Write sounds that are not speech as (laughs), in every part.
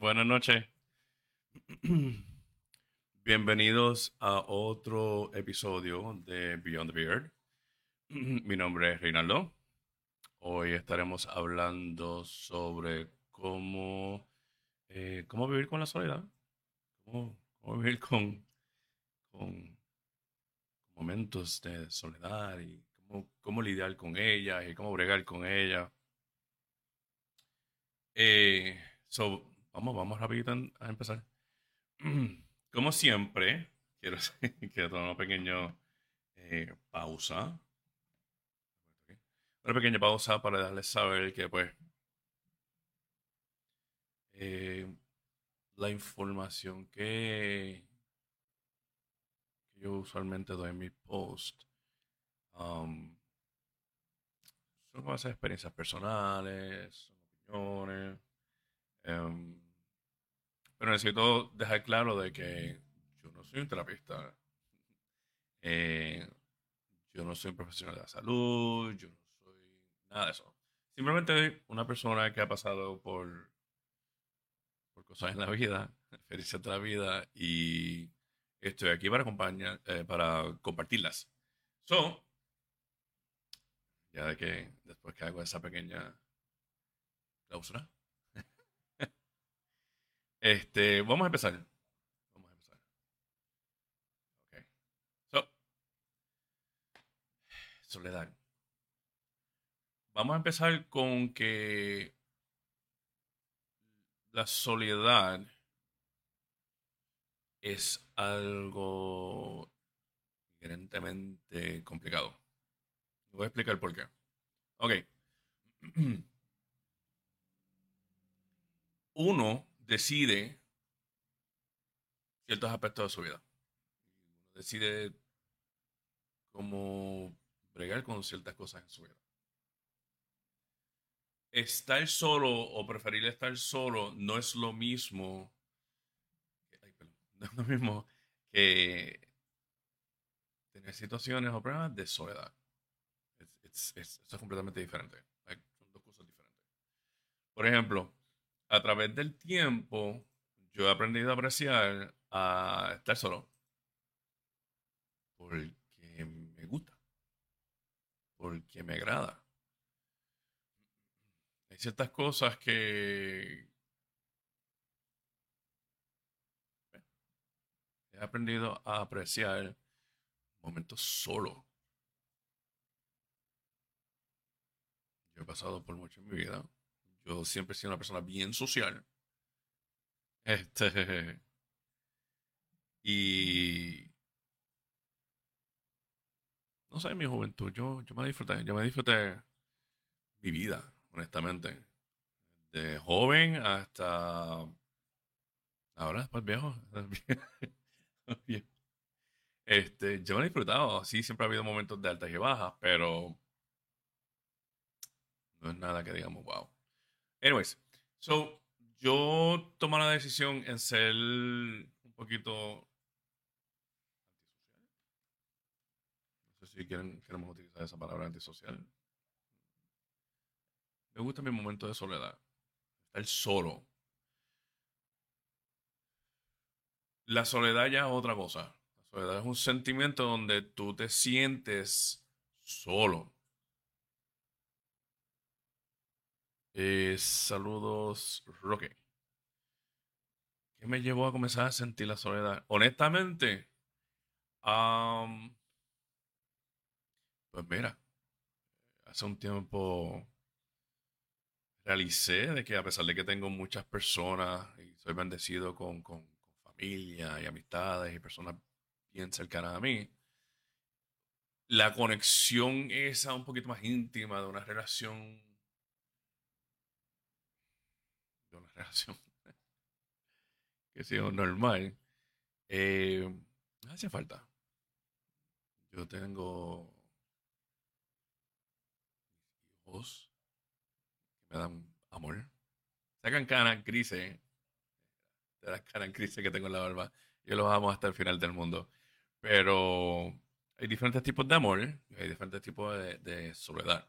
Buenas noches. (clears throat) Bienvenidos a otro episodio de Beyond the Beard. (clears throat) Mi nombre es Reinaldo. Hoy estaremos hablando sobre cómo, eh, cómo vivir con la soledad, cómo, vivir con, con momentos de soledad y cómo, cómo lidiar con ella y cómo bregar con ella. Eh, vamos, vamos rapidito a empezar. (clears throat) Como siempre, (laughs) quiero, tomar una pequeña eh, pausa. Una pequeña pausa para darles saber que, pues, eh, la información que, yo usualmente doy en mis posts um, son cosas experiencias personales, son opiniones. Em, pero necesito dejar claro de que yo no soy un terapista. Eh, yo no soy un profesional de la salud, yo no soy nada de eso. Simplemente una persona que ha pasado por, por cosas en la vida, experiencias de la vida, y estoy aquí para acompañar, eh, para compartirlas. So, ya de que después que hago esa pequeña cláusula, este, vamos a empezar. Vamos a empezar. Ok. So, soledad. Vamos a empezar con que la soledad es algo inherentemente complicado. Voy a explicar por qué. Ok. (clears throat) Uno decide ciertos aspectos de su vida. Decide cómo bregar con ciertas cosas en su vida. Estar solo o preferir estar solo no es lo mismo. (laughs) no es lo mismo que tener situaciones o problemas de soledad. Es, es completamente diferente. Son dos cosas diferentes. Por ejemplo, a través del tiempo, yo he aprendido a apreciar a estar solo. Porque me gusta. Porque me agrada. Hay ciertas cosas que he aprendido a apreciar momentos solo. Yo he pasado por mucho en mi vida yo siempre he sido una persona bien social. Este. (laughs) Y. No sé, mi juventud, yo, yo me disfruté, yo me disfruté mi vida, honestamente. De joven hasta. Ahora, después viejo. (laughs) Este, yo me he disfrutado, sí, siempre ha habido momentos de altas y bajas, pero no es nada que digamos, wow. Anyways, so yo tomé la decisión en ser un poquito No sé si quieren, queremos utilizar esa palabra antisocial. Me gusta mi momento de soledad. Estar solo. La soledad ya es otra cosa. La soledad es un sentimiento donde tú te sientes solo. Eh, saludos, Roque. ¿Qué me llevó a comenzar a sentir la soledad? Honestamente, pues mira, hace un tiempo realicé de que a pesar de que tengo muchas personas y soy bendecido con, con familia y amistades y personas bien cercanas a mí, la conexión esa un poquito más íntima de una relación una relación (laughs) que sea normal, eh, hace falta. Yo tengo hijos que me dan amor. Sacan canas grises, de las canas grises que tengo en la barba. Yo los amo hasta el final del mundo. Pero hay diferentes tipos de amor, hay diferentes tipos de, de soledad.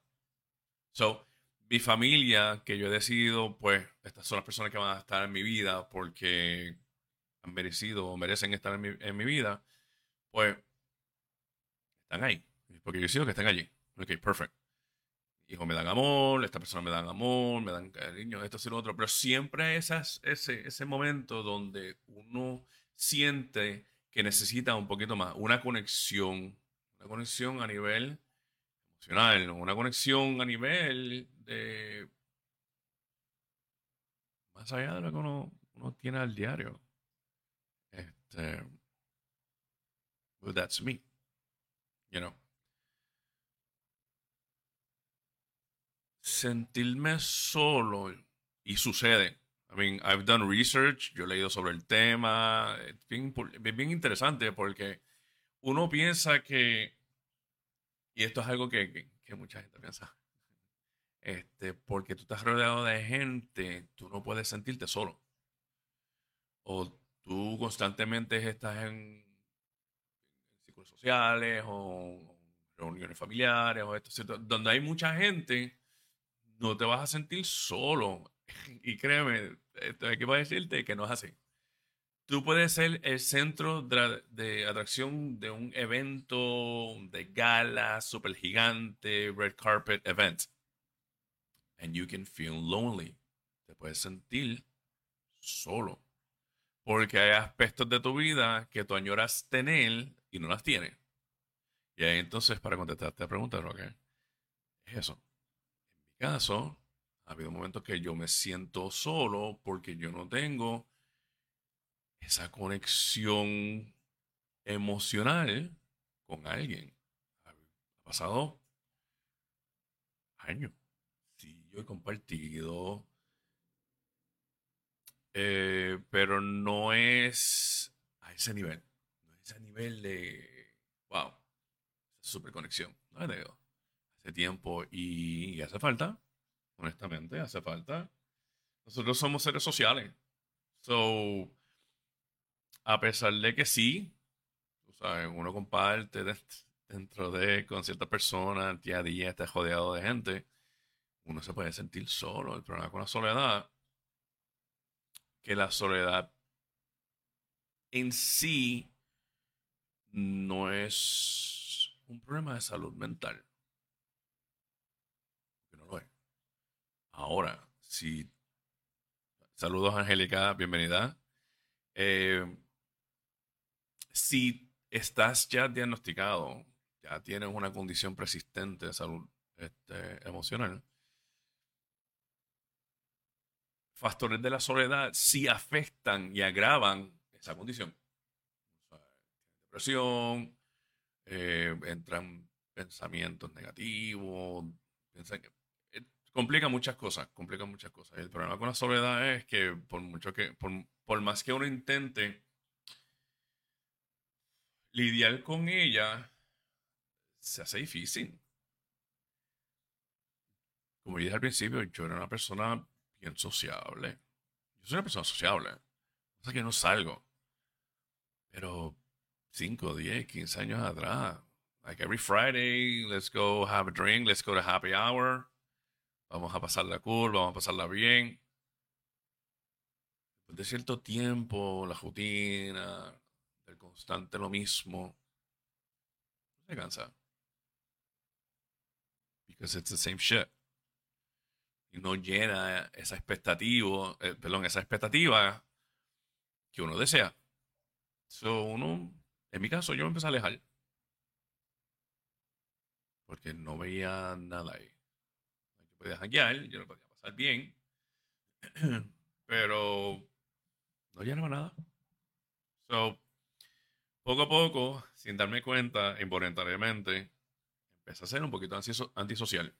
So, mi familia, que yo he decidido, pues, estas son las personas que van a estar en mi vida porque han merecido o merecen estar en mi, en mi vida, pues, están ahí. Porque yo decido que estén allí. Ok, perfecto. Hijo, me dan amor, esta persona me dan amor, me dan cariño, esto y lo otro. Pero siempre esas, ese, ese momento donde uno siente que necesita un poquito más, una conexión, una conexión a nivel una conexión a nivel de más allá de lo que uno, tiene al diario. Este, that's me, you know. Sentirme solo y sucede. I mean, I've done research, yo he leído sobre el tema, es bien, bien interesante porque uno piensa que, y esto es algo que, que, mucha gente piensa, este, porque tú estás rodeado de gente, tú no puedes sentirte solo. O tú constantemente estás en, círculos sociales o reuniones familiares o esto, donde hay mucha gente, no te vas a sentir solo. (laughs) Y créeme, esto hay que decirte que no es así. Tú puedes ser el centro de, atracción de un evento de gala super gigante, red carpet event. And you can feel lonely. Te puedes sentir solo. Porque hay aspectos de tu vida que tú añoras tener y no las tienes. Y ahí entonces, para contestarte la pregunta, ¿qué es eso? En mi caso, ha habido momentos que yo me siento solo porque yo no tengo esa conexión emocional con alguien. Ha pasado años. Sí, yo he compartido. Eh, pero no es a ese nivel. No es a nivel de. Wow. Super conexión. No hace tiempo y hace falta honestamente, hace falta. Nosotros somos seres sociales. So, a pesar de que sí, tú sabes, uno comparte dentro de con ciertas personas, día a día está rodeado de gente, uno se puede sentir solo. El problema con la soledad, que la soledad en sí no es un problema de salud mental. Ahora, si... Saludos, Angélica, bienvenida. Eh, si estás ya diagnosticado, ya tienes una condición persistente de salud este, emocional, factores de la soledad sí afectan y agravan esa condición. depresión, eh, entran pensamientos negativos, que complica muchas cosas, complica muchas cosas. El problema con la soledad es que por mucho que, por, más que uno intente lidiar con ella, se hace difícil. Como dije al principio, yo era una persona bien sociable. Yo soy una persona sociable. Sea que no salgo. Pero 5, 10, 15 años atrás, like every Friday, let's go have a drink, let's go to happy hour. Vamos a pasarla cool, vamos a pasarla bien. Después de cierto tiempo, la rutina, constante lo mismo, se cansa. Because it's the same shit. Y no llena esa expectativa, eh, perdón, esa expectativa que uno desea. So, uno, en mi caso, yo me empecé a alejar. Porque no veía nada ahí podía hackear, yo lo podía pasar bien, (clears throat) pero no llenaba nada. So, poco a poco, sin darme cuenta, involuntariamente, empecé a ser un poquito antisocial.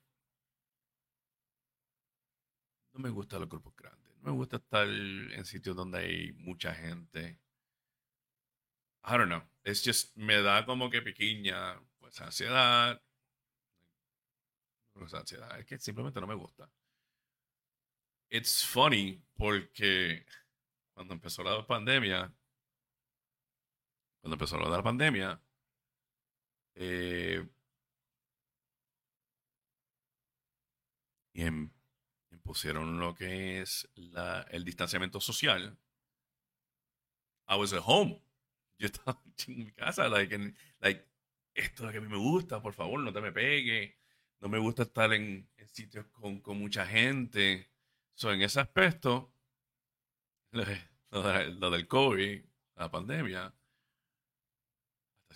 No me gustan los grupos grandes. No me gusta estar en sitios donde hay mucha gente. I don't know. Es just, me da como que pequeña, pues, ansiedad ansiedad, es que simplemente no me gusta. It's funny porque cuando empezó la pandemia, cuando empezó la pandemia, eh, y pusieron lo que es el distanciamiento social, I was at home. Yo estaba (laughs) en mi casa, like, like, esto es lo que a mí me gusta, por favor, no te me pegue. No me gusta estar en, sitios con, mucha gente. So, en ese aspecto, (laughs) lo, del COVID, la pandemia,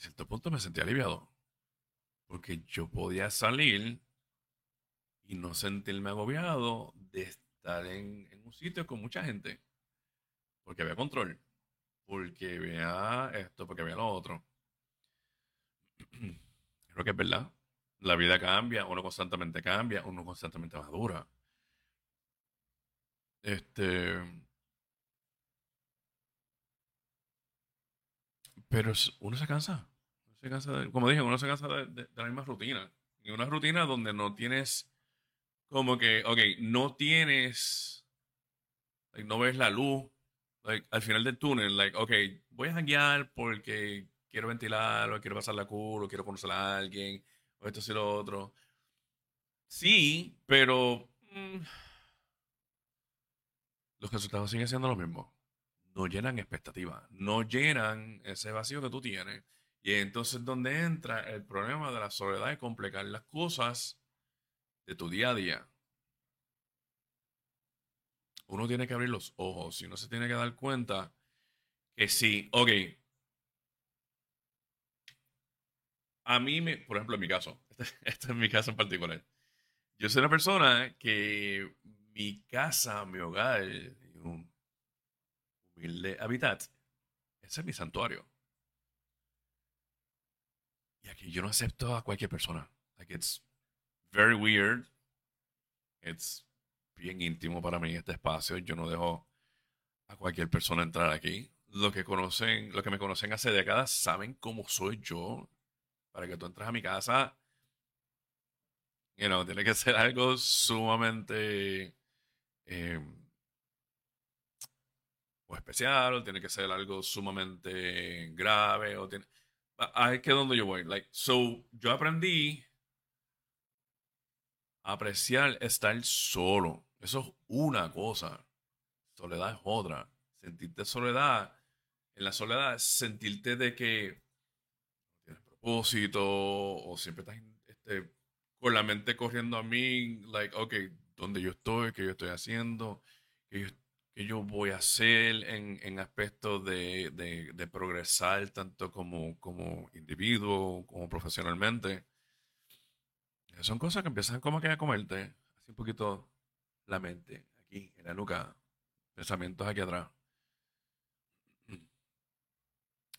cierto punto me sentí aliviado. Porque yo podía salir y no sentirme agobiado de estar en, en un sitio con mucha gente. Porque había control. Porque había esto, porque había lo otro. (clears throat) Creo que es verdad. La vida cambia, uno constantemente cambia, uno constantemente madura. Este. Pero uno se cansa. Se cansa como dije, uno se cansa de, la misma rutina. Y una rutina donde no tienes. Como que, ok, no tienes. no ves la luz. al final del túnel, like, ok, voy a janguear porque quiero ventilar, o quiero pasar la culo, quiero conocer a alguien, o esto y lo otro. Sí, pero mm, los resultados siguen siendo los mismos. No llenan expectativas, no llenan ese vacío que tú tienes. Y entonces donde entra el problema de la soledad y complicar las cosas de tu día a día. Uno tiene que abrir los ojos y uno se tiene que dar cuenta que sí, ok, a mí, me, por ejemplo, en mi caso, (laughs) este, este, es mi caso en particular. Yo soy una persona que mi casa, mi hogar, un humilde hábitat, ese es mi santuario. Yo no acepto a cualquier persona. Like it's very weird. It's bien íntimo para mí este espacio. Yo no dejo a cualquier persona entrar aquí. Los que conocen, los que me conocen hace décadas saben cómo soy yo para que tú entres a mi casa, you know, tiene que ser algo sumamente em, o especial, o tiene que ser algo sumamente grave, o tiene... Ahí que donde yo voy. Like, so, yo aprendí a apreciar estar solo. Eso es una cosa. Soledad es otra. Sentirte soledad. En la soledad, sentirte de que propósito o siempre estás este, con la mente corriendo a mí, like, ok, ¿dónde yo estoy? ¿Qué yo estoy haciendo? ¿Qué yo voy a hacer en, en aspectos de, de, progresar tanto como, como individuo, como profesionalmente? Son cosas que empiezan como que a comerte, así un poquito la mente, aquí, en la nuca, pensamientos aquí atrás.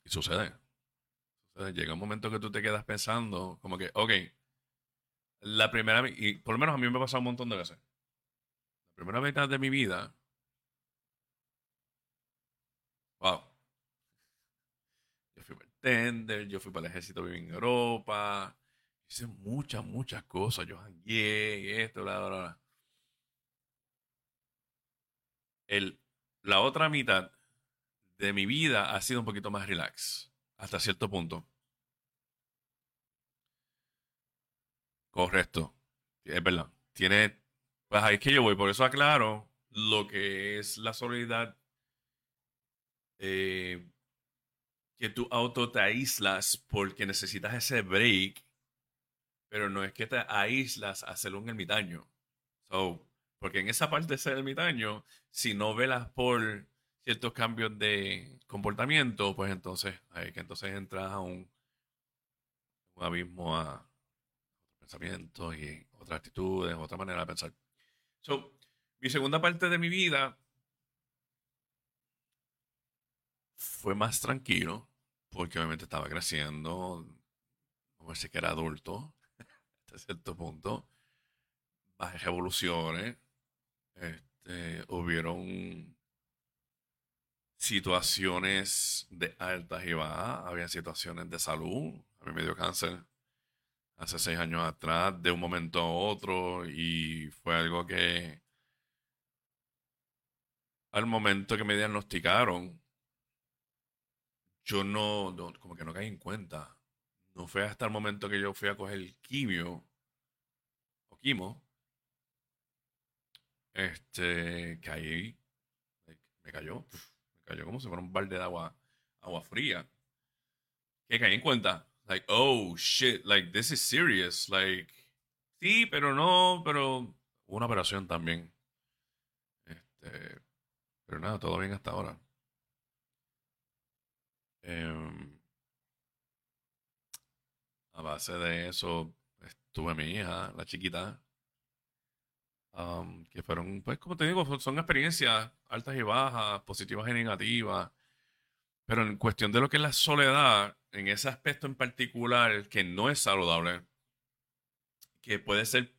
Y sucede llega un momento que tú te quedas pensando, como que, ok, la primera, y por lo menos a mí me ha pasado un montón de veces. La primera mitad de mi vida, wow. Yo fui bartender, yo fui para el ejército, viví en Europa, hice muchas, muchas cosas. Yo hangué, esto, bla, bla, bla. El, la otra mitad de mi vida ha sido un poquito más relax hasta cierto punto. Correcto. Es verdad. Tiene. Pues ahí es que yo voy. Por eso aclaro lo que es la soledad. Eh, que tú auto te aíslas porque necesitas ese break. Pero no es que te aíslas a hacer un ermitaño. So, porque en esa parte de ser ermitaño, si no velas por ciertos cambios de comportamiento, pues entonces hay que entonces entras a un, un abismo a pensamientos y otras actitudes, otra manera de pensar. So, mi segunda parte de mi vida fue más tranquilo, porque obviamente estaba creciendo, como sé que era adulto, (laughs) hasta cierto punto, bajé revoluciones, este, hubieron situaciones de altas y bajas, había situaciones de salud. A mí me dio cáncer hace seis años atrás, de un momento a otro, y fue algo que al momento que me diagnosticaron, yo no, como que no caí en cuenta. No fue hasta el momento que yo fui a coger el quimio o quimo este, caí, me cayó, me cayó como si fuera un balde de agua, agua fría. Que caí en cuenta, like, oh shit, like, this is serious, like, sí, pero no, pero una operación también. Este, pero nada, todo bien hasta ahora. Em, a base de eso, tuve mi hija, la chiquita, que fueron, pues como te digo, son experiencias altas y bajas, positivas y negativas. Pero en cuestión de lo que es la soledad, en ese aspecto en particular que no es saludable, que puede ser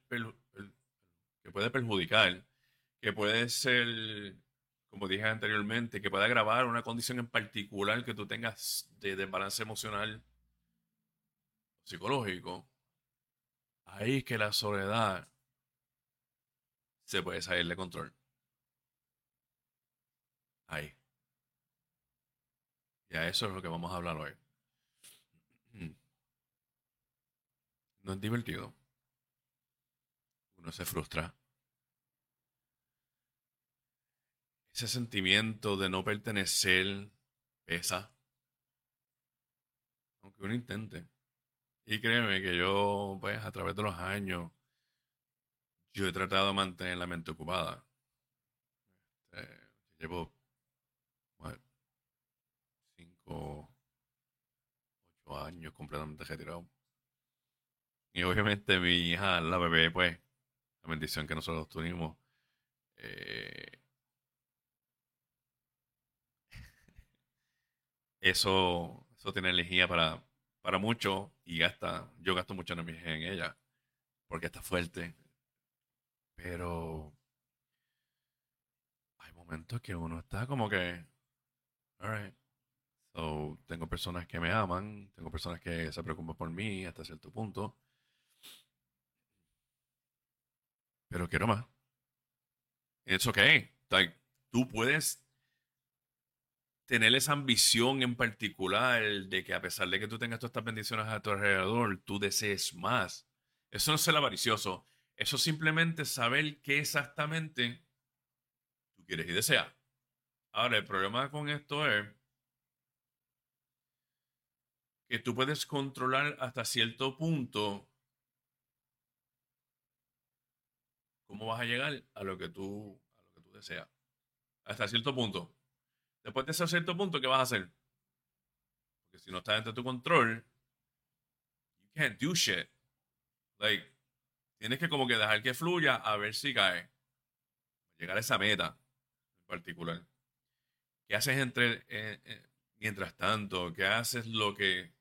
que puede perjudicar, que puede ser, como dije anteriormente, que puede agravar una condición en particular que tú tengas de desbalance emocional, psicológico, ahí es que la soledad se puede salir de control. Ahí. Y a eso es lo que vamos a hablar hoy. (clears throat) No es divertido. Uno se frustra. Ese sentimiento de no pertenecer pesa. Aunque uno intente. Y créeme que yo, pues, a través de los años, yo he tratado de mantener la mente ocupada. Este, llevo cinco, ocho años completamente retirado. Y obviamente mi hija, la bebé, pues, la bendición que nosotros tuvimos, eh, eso, eso tiene energía para, para mucho y gasta, yo gasto mucha energía en ella, porque está fuerte, pero hay momentos que uno está como que, alright. So, tengo personas que me aman, tengo personas que se preocupan por mí hasta cierto punto. Pero quiero más. It's okay. Like, tú puedes tener esa ambición en particular de que a pesar de que tú tengas todas estas bendiciones a tu alrededor, tú desees más. Eso no es ser avaricioso. Eso simplemente saber qué exactamente tú quieres y deseas. Ahora, el problema con esto es que tú puedes controlar hasta cierto punto cómo vas a llegar a lo que tú, a lo que tú deseas. Hasta cierto punto. Después de ese cierto punto, ¿qué vas a hacer? Porque si no está dentro de tu control, you can't do shit. Like, Tienes que como que dejar que fluya a ver si cae. Llegar a esa meta en particular. ¿Qué haces entre, eh, eh, mientras tanto? ¿Qué haces lo que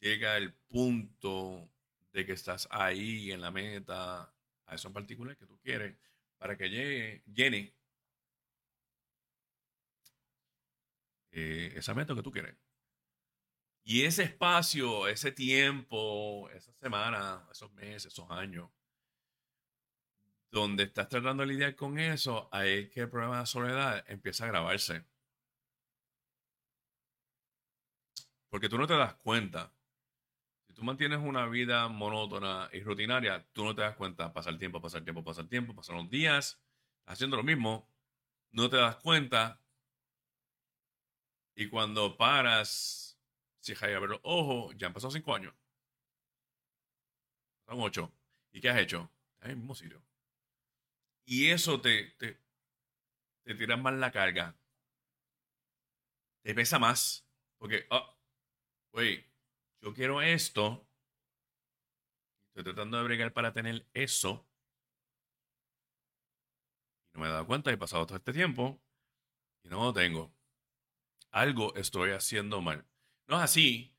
llega el punto de que estás ahí en la meta, a eso en particular que tú quieres, para que llegue, llene eh, esa meta que tú quieres? Y ese espacio, ese tiempo, esa semana, esos meses, esos años, donde estás tratando de lidiar con eso, ahí que el problema de soledad empieza a grabarse. Porque tú no te das cuenta. Si tú mantienes una vida monótona y rutinaria, tú no te das cuenta. Pasa el tiempo, pasa el tiempo, pasa el tiempo, pasan los días, haciendo lo mismo, no te das cuenta. Y cuando paras si hay a ver los ojos, ya han pasado cinco años. Son ocho. ¿Y qué has hecho? En el mismo sitio. Y eso te, te, te tira más la carga. Te pesa más. Porque, oh, güey, yo quiero esto. Estoy tratando de bregar para tener eso. Y no me he dado cuenta. He pasado todo este tiempo. Y no lo tengo. Algo estoy haciendo mal. No es así,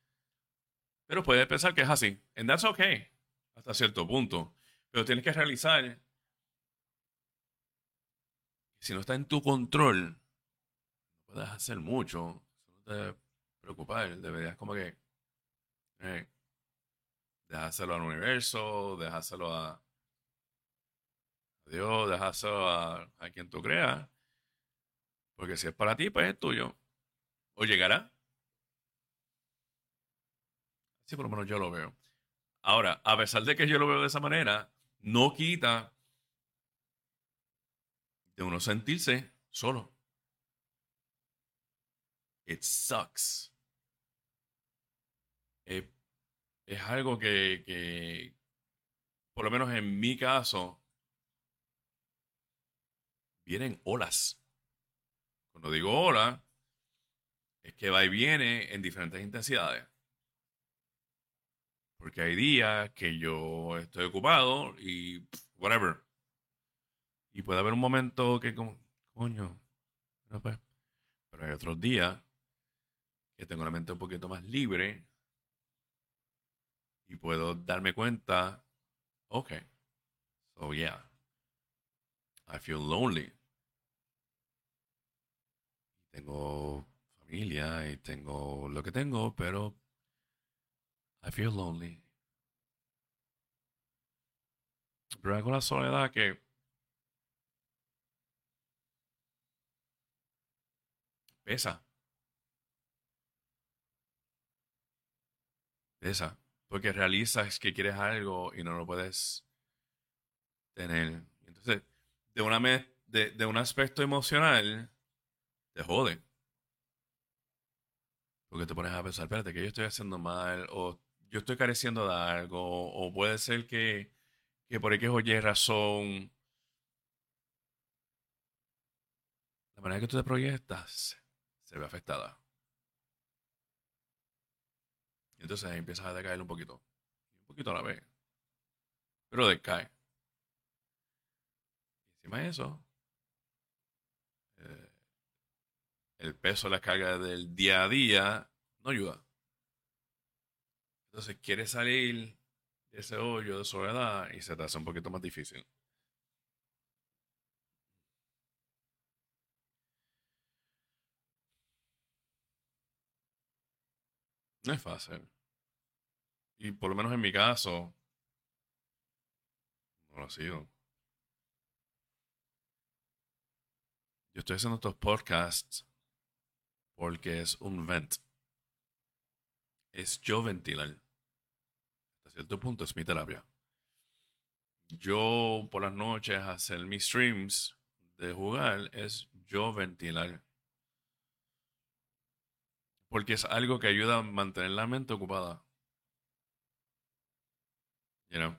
pero puedes pensar que es así. And that's okay, hasta cierto punto. Pero tienes que realizar si no está en tu control, no puedes hacer mucho. No te preocupar. Deberías como que eh, dejárselo al universo, dejárselo a, a Dios, dejárselo a quien tú creas. Porque si es para ti, pues es tuyo. O llegará. Sí, por lo menos yo lo veo. Ahora, a pesar de que yo lo veo de esa manera, no quita de uno sentirse solo. It sucks. Es, es algo que, que, por lo menos en mi caso, vienen olas. Cuando digo ola, es que va y viene en diferentes intensidades. Porque hay días que yo estoy ocupado y whatever. Y puede haber un momento que como, coño, no pues. Pero hay otros días que tengo la mente un poquito más libre y puedo darme cuenta, ok, so yeah, I feel lonely. Tengo familia y tengo lo que tengo, pero I feel lonely. Pero hay la soledad que pesa. Pesa. Porque realizas que quieres algo y no lo puedes tener. Entonces, de, una de, de un aspecto emocional, te jode. Porque te pones a pensar, espérate, que yo estoy haciendo mal, o yo estoy careciendo de algo, o puede ser que, que por X oye razón, la manera que tú te proyectas se ve afectada. Y entonces empiezas a decaer un poquito. Un poquito a la vez. Pero decae. Y encima de eso, eh, el peso, la carga del día a día no ayuda. Entonces quieres salir de ese hoyo de soledad y se te hace un poquito más difícil. No es fácil. Y por lo menos en mi caso, no lo ha sido. Yo estoy haciendo estos podcasts porque es un vent. Es yo ventilar. Hasta cierto punto es mi terapia. Yo por las noches hacer mis streams de jugar es yo ventilar. Porque es algo que ayuda a mantener la mente ocupada. You know?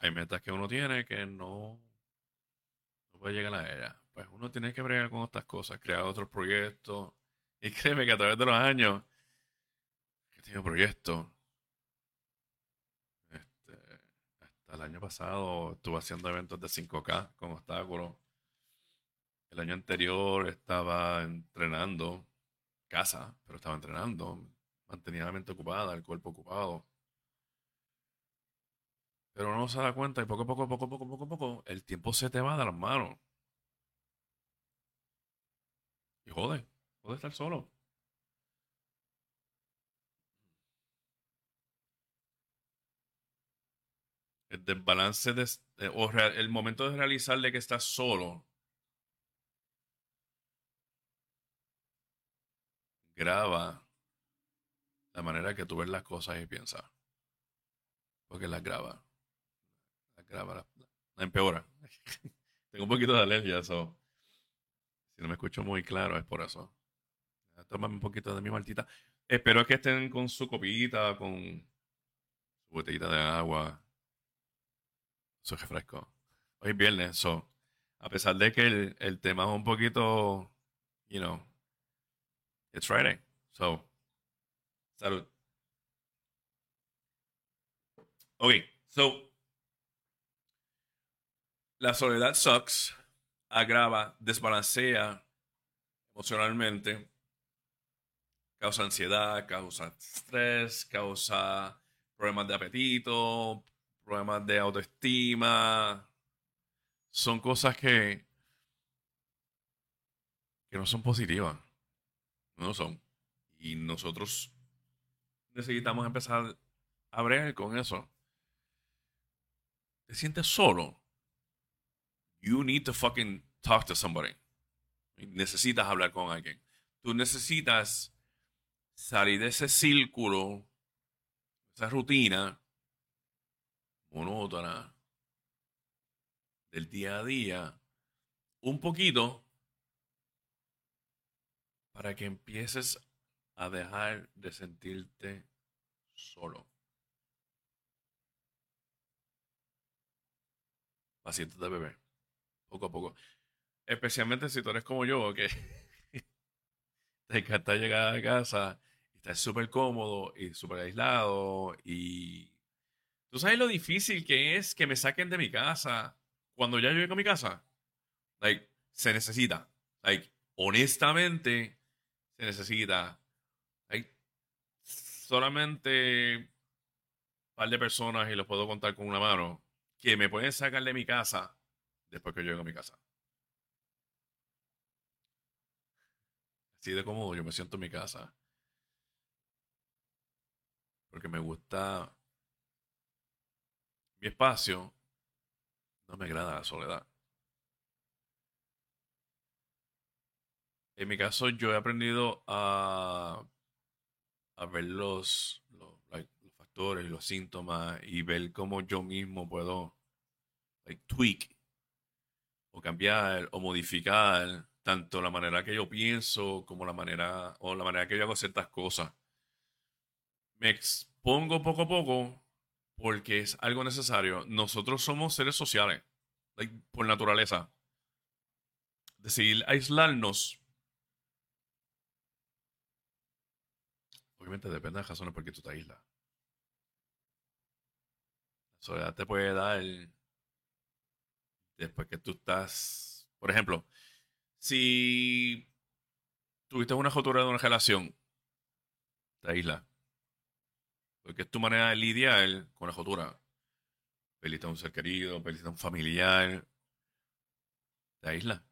Hay metas que uno tiene que no, no puede llegar a ella. Pues uno tiene que bregar con estas cosas, crear otros proyectos. (laughs) Y créeme que a través de los años he tenido proyectos. Este, hasta el año pasado estuve haciendo eventos de 5K con obstáculos. El año anterior estaba entrenando casa, pero estaba entrenando. Mantenía la mente ocupada, el cuerpo ocupado. Pero uno se da cuenta y poco a poco, poco a poco, poco a poco, el tiempo se te va de las manos. Y jode, jode estar solo. El desbalance de, eh, o el momento de realizar de que estás solo graba la manera que tú ves las cosas y piensas. Porque las graba. Las graba, la, empeora. (laughs) Tengo un poquito de alergia, eso. Si no me escucho muy claro, es por eso. Tómame un poquito de mi maltita. Espero que estén con su copita, con su botellita de agua, su refresco. Hoy es viernes, so, a pesar de que el, el tema es un poquito, you know, it's Friday. So, salud. Ok, so, la soledad sucks, agrava, desbalancea emocionalmente, causa ansiedad, causa estrés, causa problemas de apetito, problemas de autoestima. Son cosas que, que no son positivas. No son. Y nosotros necesitamos empezar a bregar con eso. Te sientes solo. You need to fucking talk to somebody. Necesitas hablar con alguien. Tú necesitas salir de ese círculo, esa rutina monótona, del día a día un poquito para que empieces a dejar de sentirte solo. Pasitos de bebé, poco a poco. Especialmente si tú eres como yo, que (laughs) te encanta llegar a casa y súper cómodo y súper aislado y tú sabes lo difícil que es que me saquen de mi casa cuando ya llego a mi casa. Like, se necesita. Like, honestamente, se necesita. Hay solamente un par de personas, y los puedo contar con una mano, que me pueden sacar de mi casa después que yo llego a mi casa. Así de cómodo yo me siento en mi casa. Porque me gusta mi espacio. No me agrada la soledad. En mi caso, yo he aprendido a, a ver los, los, factores y los síntomas y ver cómo yo mismo puedo tweak o cambiar o modificar tanto la manera que yo pienso como la manera o la manera que yo hago ciertas cosas. Me expongo poco a poco porque es algo necesario. Nosotros somos seres sociales, por naturaleza. Decidir aislarnos Obviamente depende de las razones por qué tú te aíslas. La soledad te puede dar después que tú estás. Por ejemplo, si tuviste una rotura de una relación, te aíslas. Porque es tu manera de lidiar con la rotura. Pelita a un ser querido, pelita a un familiar. Te aíslas.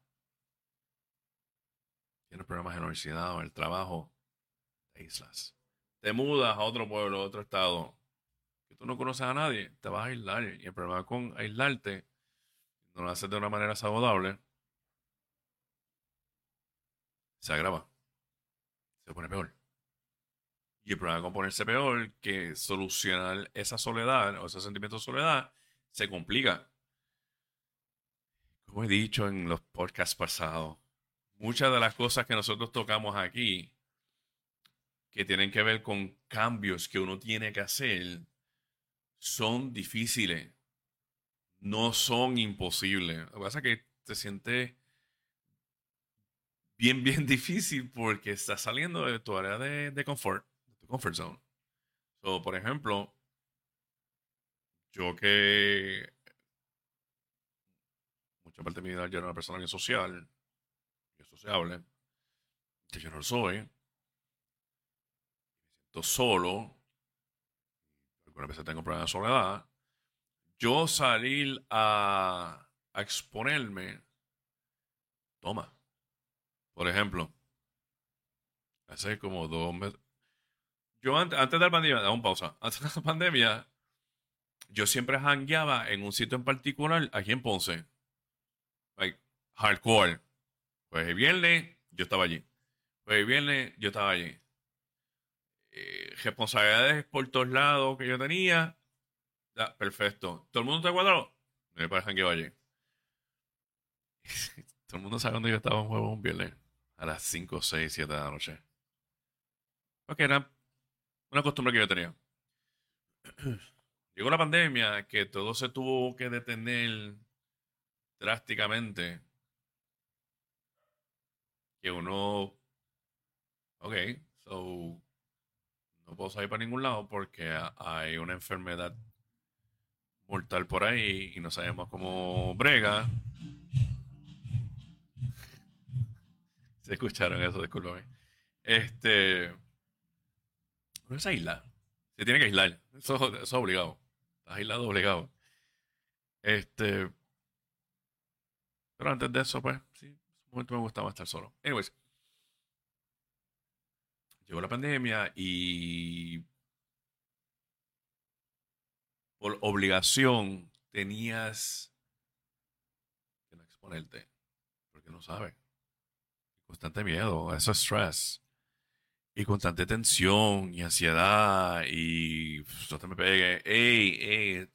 Tienes problemas en la universidad o en el trabajo. Te aíslas te mudas a otro pueblo, a otro estado, que tú no conoces a nadie, te vas a aislar. Y el problema con aislarte, no lo haces de una manera saludable, se agrava. Se pone peor. Y el problema con ponerse peor, que solucionar esa soledad o ese sentimiento de soledad, se complica. Como he dicho en los podcasts pasados, muchas de las cosas que nosotros tocamos aquí que tienen que ver con cambios que uno tiene que hacer son difíciles. No son imposibles. Lo que pasa es que te sientes bien, bien (laughs) difícil porque estás saliendo de tu área de, de confort, de tu comfort zone. So, por ejemplo, yo que mucha parte de mi vida yo era una persona bien social, bien sociable, que yo no lo soy, solo, algunas veces tengo problemas de soledad, yo salir a, exponerme, toma. Por ejemplo, hace como dos meses. Yo antes, antes de la pandemia, da un pausa. (laughs) Antes de la pandemia, yo siempre hangueaba en un sitio en particular aquí en Ponce. Like, hardcore. Pues el viernes, yo estaba allí. Pues el viernes, yo estaba allí. Eh, responsabilidades por todos lados que yo tenía. Perfecto. ¿Todo el mundo está cuadrado? Me parece que vaya. Todo el mundo sabe dónde yo estaba en juego un viernes. A las 5, 6, 7 de la noche. Porque era una costumbre que yo tenía. Llegó la pandemia, que todo se tuvo que detener drásticamente. Que uno. Ok, so no puedo salir para ningún lado porque hay una enfermedad mortal por ahí y no sabemos cómo brega. Se escucharon eso, discúlpame. Este. No es aislar. Se tiene que aislar. Eso, es obligado. Estás aislado obligado. Este. Pero antes de eso, pues, sí, un momento me gustaba estar solo. Anyways llegó la pandemia y por obligación tenías que no exponerte, porque no sabes. Constante miedo, eso es stress. Y constante tensión y ansiedad y no te me pegue, ey, ey,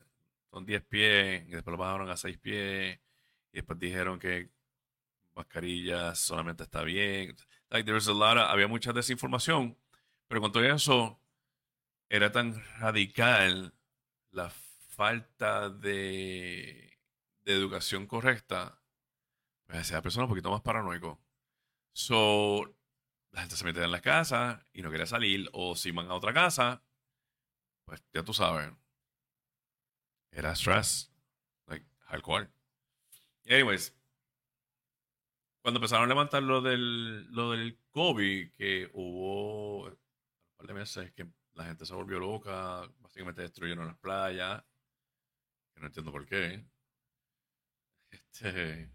son 10 pies y después lo bajaron a 6 pies Y después dijeron que mascarillas solamente está bien. Like, there was a lot había mucha desinformación. Pero con todo eso, era tan radical la falta de, educación correcta, pues hacía a la persona un poquito más paranoico. So, la gente se metía en la casa y no quería salir, o si van a otra casa, pues ya tú sabes. Era stress, like alcohol. Anyways, cuando empezaron a levantar lo del, lo del COVID, que hubo un par de meses que la gente se volvió loca, básicamente destruyeron las playas, que no entiendo por qué. Este,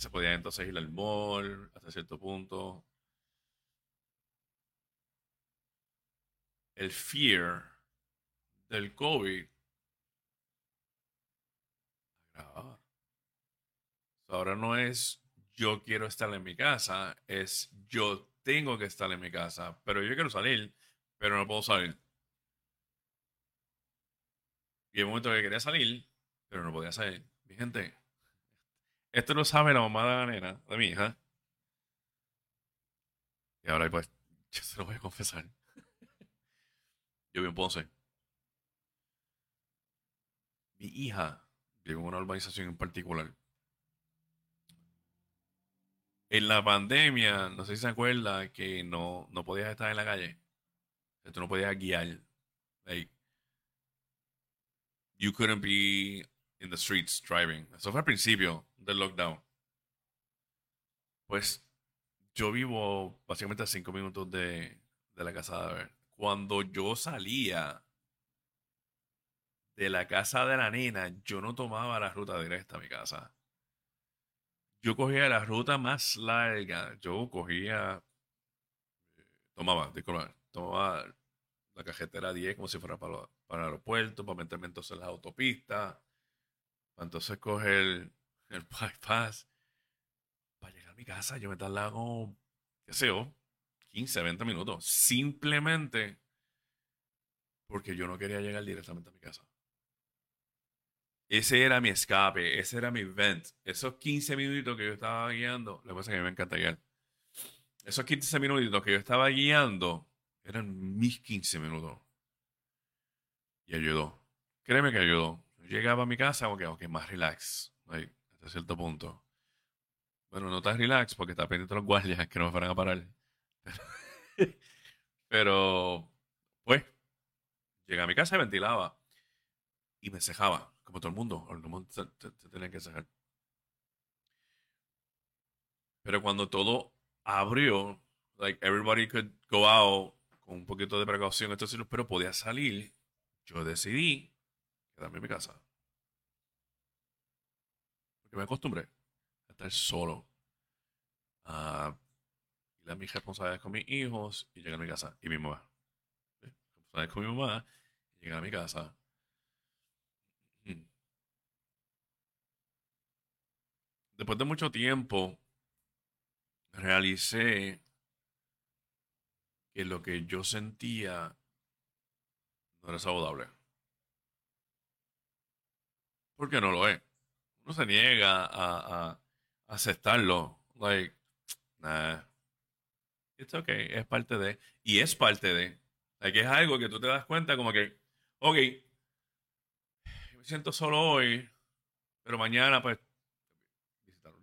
se podía entonces ir al mall hasta cierto punto. El fear del COVID Ahora no es yo quiero estar en mi casa, es yo tengo que estar en mi casa, pero yo quiero salir, pero no puedo salir. Y un momento que quería salir, pero no podía salir. Mi gente, esto lo sabe la mamá de la nena, de mi hija. Y ahora pues, (laughs) yo se lo voy a confesar. (laughs) Yo vi en Ponce. Mi hija llegó a una urbanización en particular. En la pandemia, no sé si se acuerda que no, no podías estar en la calle. Tú no podías guiar. Like, you couldn't be in the streets driving. Eso fue al principio del lockdown. Pues yo vivo básicamente a cinco minutos de, de la casa de ver. Cuando yo salía de la casa de la nena, yo no tomaba la ruta directa a mi casa. Yo cogía la ruta más larga. Yo cogía, eh, tomaba, disculpa, tomaba la cajetera 10 como si fuera para, para el aeropuerto, para meterme entonces en la autopista, para entonces coger el bypass. Para llegar a mi casa, yo me tardaba como, qué sé yo, 15, 20 minutos. Simplemente porque yo no quería llegar directamente a mi casa. Ese era mi escape, ese era mi vent. Esos 15 minutos que yo estaba guiando, pasa es que me encanta guiar. Esos 15 minutos que yo estaba guiando eran mis 15 minutos. Y ayudó. Créeme que ayudó. llegaba a mi casa, ok, ok, más relax. Hasta cierto punto. Bueno, no tan relax porque estaba pendiente los guardias que no me fueran a parar. (laughs) Pero, pues, llegué a mi casa y ventilaba. Y me cejaba como todo el mundo, el mundo se, tenía que sacar. Pero cuando todo abrió, like everybody could go out con un poquito de precaución, pero podía salir, yo decidí quedarme en mi casa. Porque me acostumbré a estar solo. A ir a mis responsabilidades con mis hijos y llegar a mi casa. Y mi mamá. Responsabilidades con mi mamá y llegar a mi casa. después de mucho tiempo, realicé que lo que yo sentía no era saludable. Porque no lo es. Uno se niega a, aceptarlo. Like, nah. It's okay, es parte de. Y es parte de. Like, es algo que tú te das cuenta como que, ok, me siento solo hoy, pero mañana pues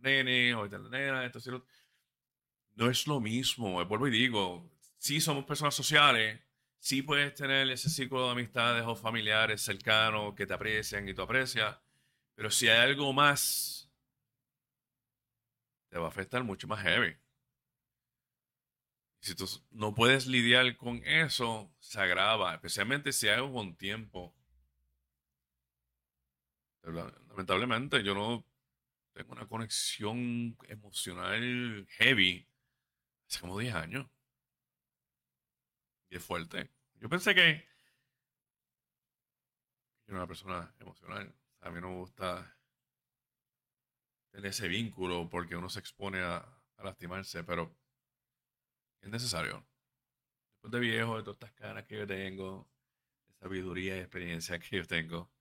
nene, o la nena, esto, No es lo mismo, vuelvo y digo, si somos personas sociales, sí puedes tener ese ciclo de amistades o familiares cercanos que te aprecian y tú aprecias, pero si hay algo más, te va a afectar mucho más heavy. Si tú no puedes lidiar con eso, se agrava, especialmente si hay algo con tiempo. Lamentablemente, yo no tengo una conexión emocional heavy hace como 10 años. Y es fuerte. Yo pensé que era una persona emocional. A mí no me gusta tener ese vínculo porque uno se expone a, lastimarse, pero es necesario. Después de viejo, de todas estas caras que yo tengo, de sabiduría y experiencia que yo tengo,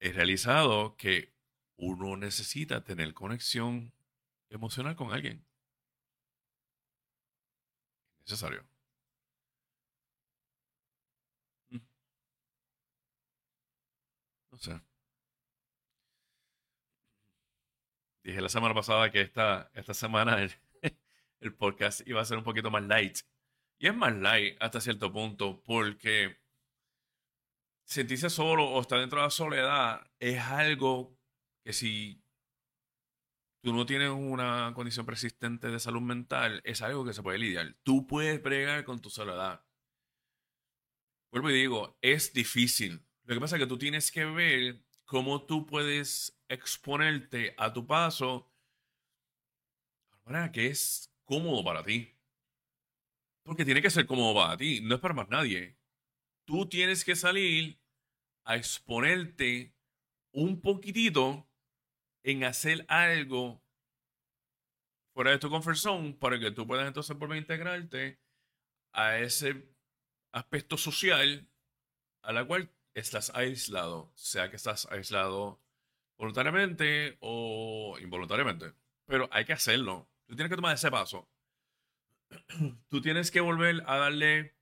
he realizado que uno necesita tener conexión emocional con alguien. necesario. Mm. No sé. Dije la semana pasada que esta, esta semana el, (laughs) el podcast iba a ser un poquito más light. Y es más light hasta cierto punto porque sentirse solo o estar dentro de la soledad es algo que si tú no tienes una condición persistente de salud mental, es algo que se puede lidiar. Tú puedes bregar con tu soledad. Vuelvo y digo, es difícil. Lo que pasa es que tú tienes que ver cómo tú puedes exponerte a tu paso manera que es cómodo para ti. Porque tiene que ser cómodo para ti, no es para más nadie. Tú tienes que salir a exponerte un poquitito en hacer algo fuera de tu comfort para que tú puedas entonces volver a integrarte a ese aspecto social a la cual estás aislado, sea que estás aislado voluntariamente o involuntariamente. Pero hay que hacerlo. Tú tienes que tomar ese paso. (clears throat) Tú tienes que volver a darle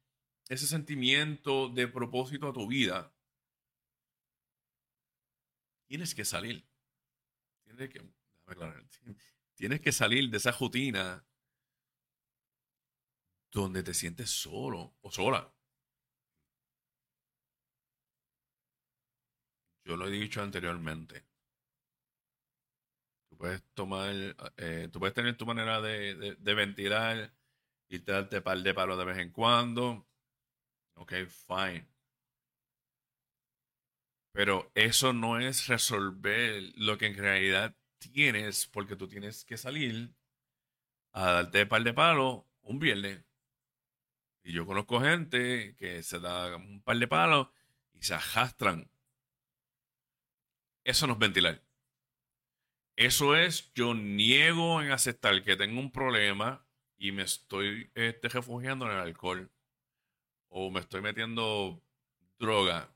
ese sentimiento de propósito a tu vida. Tienes que salir. Tienes que, (laughs) tienes que salir de esa rutina donde te sientes solo o sola. Yo lo he dicho anteriormente. Puedes tomar, eh, tú puedes tener tu manera de, de, ventilar y darte par de palos de vez en cuando. Ok, fine. Pero eso no es resolver lo que en realidad tienes, porque tú tienes que salir a darte par de palos un viernes. Y yo conozco gente que se da un par de palos y se arrastran. Eso no es ventilar. Eso es, yo niego en aceptar que tengo un problema y me estoy este, refugiando en el alcohol. O me estoy metiendo droga.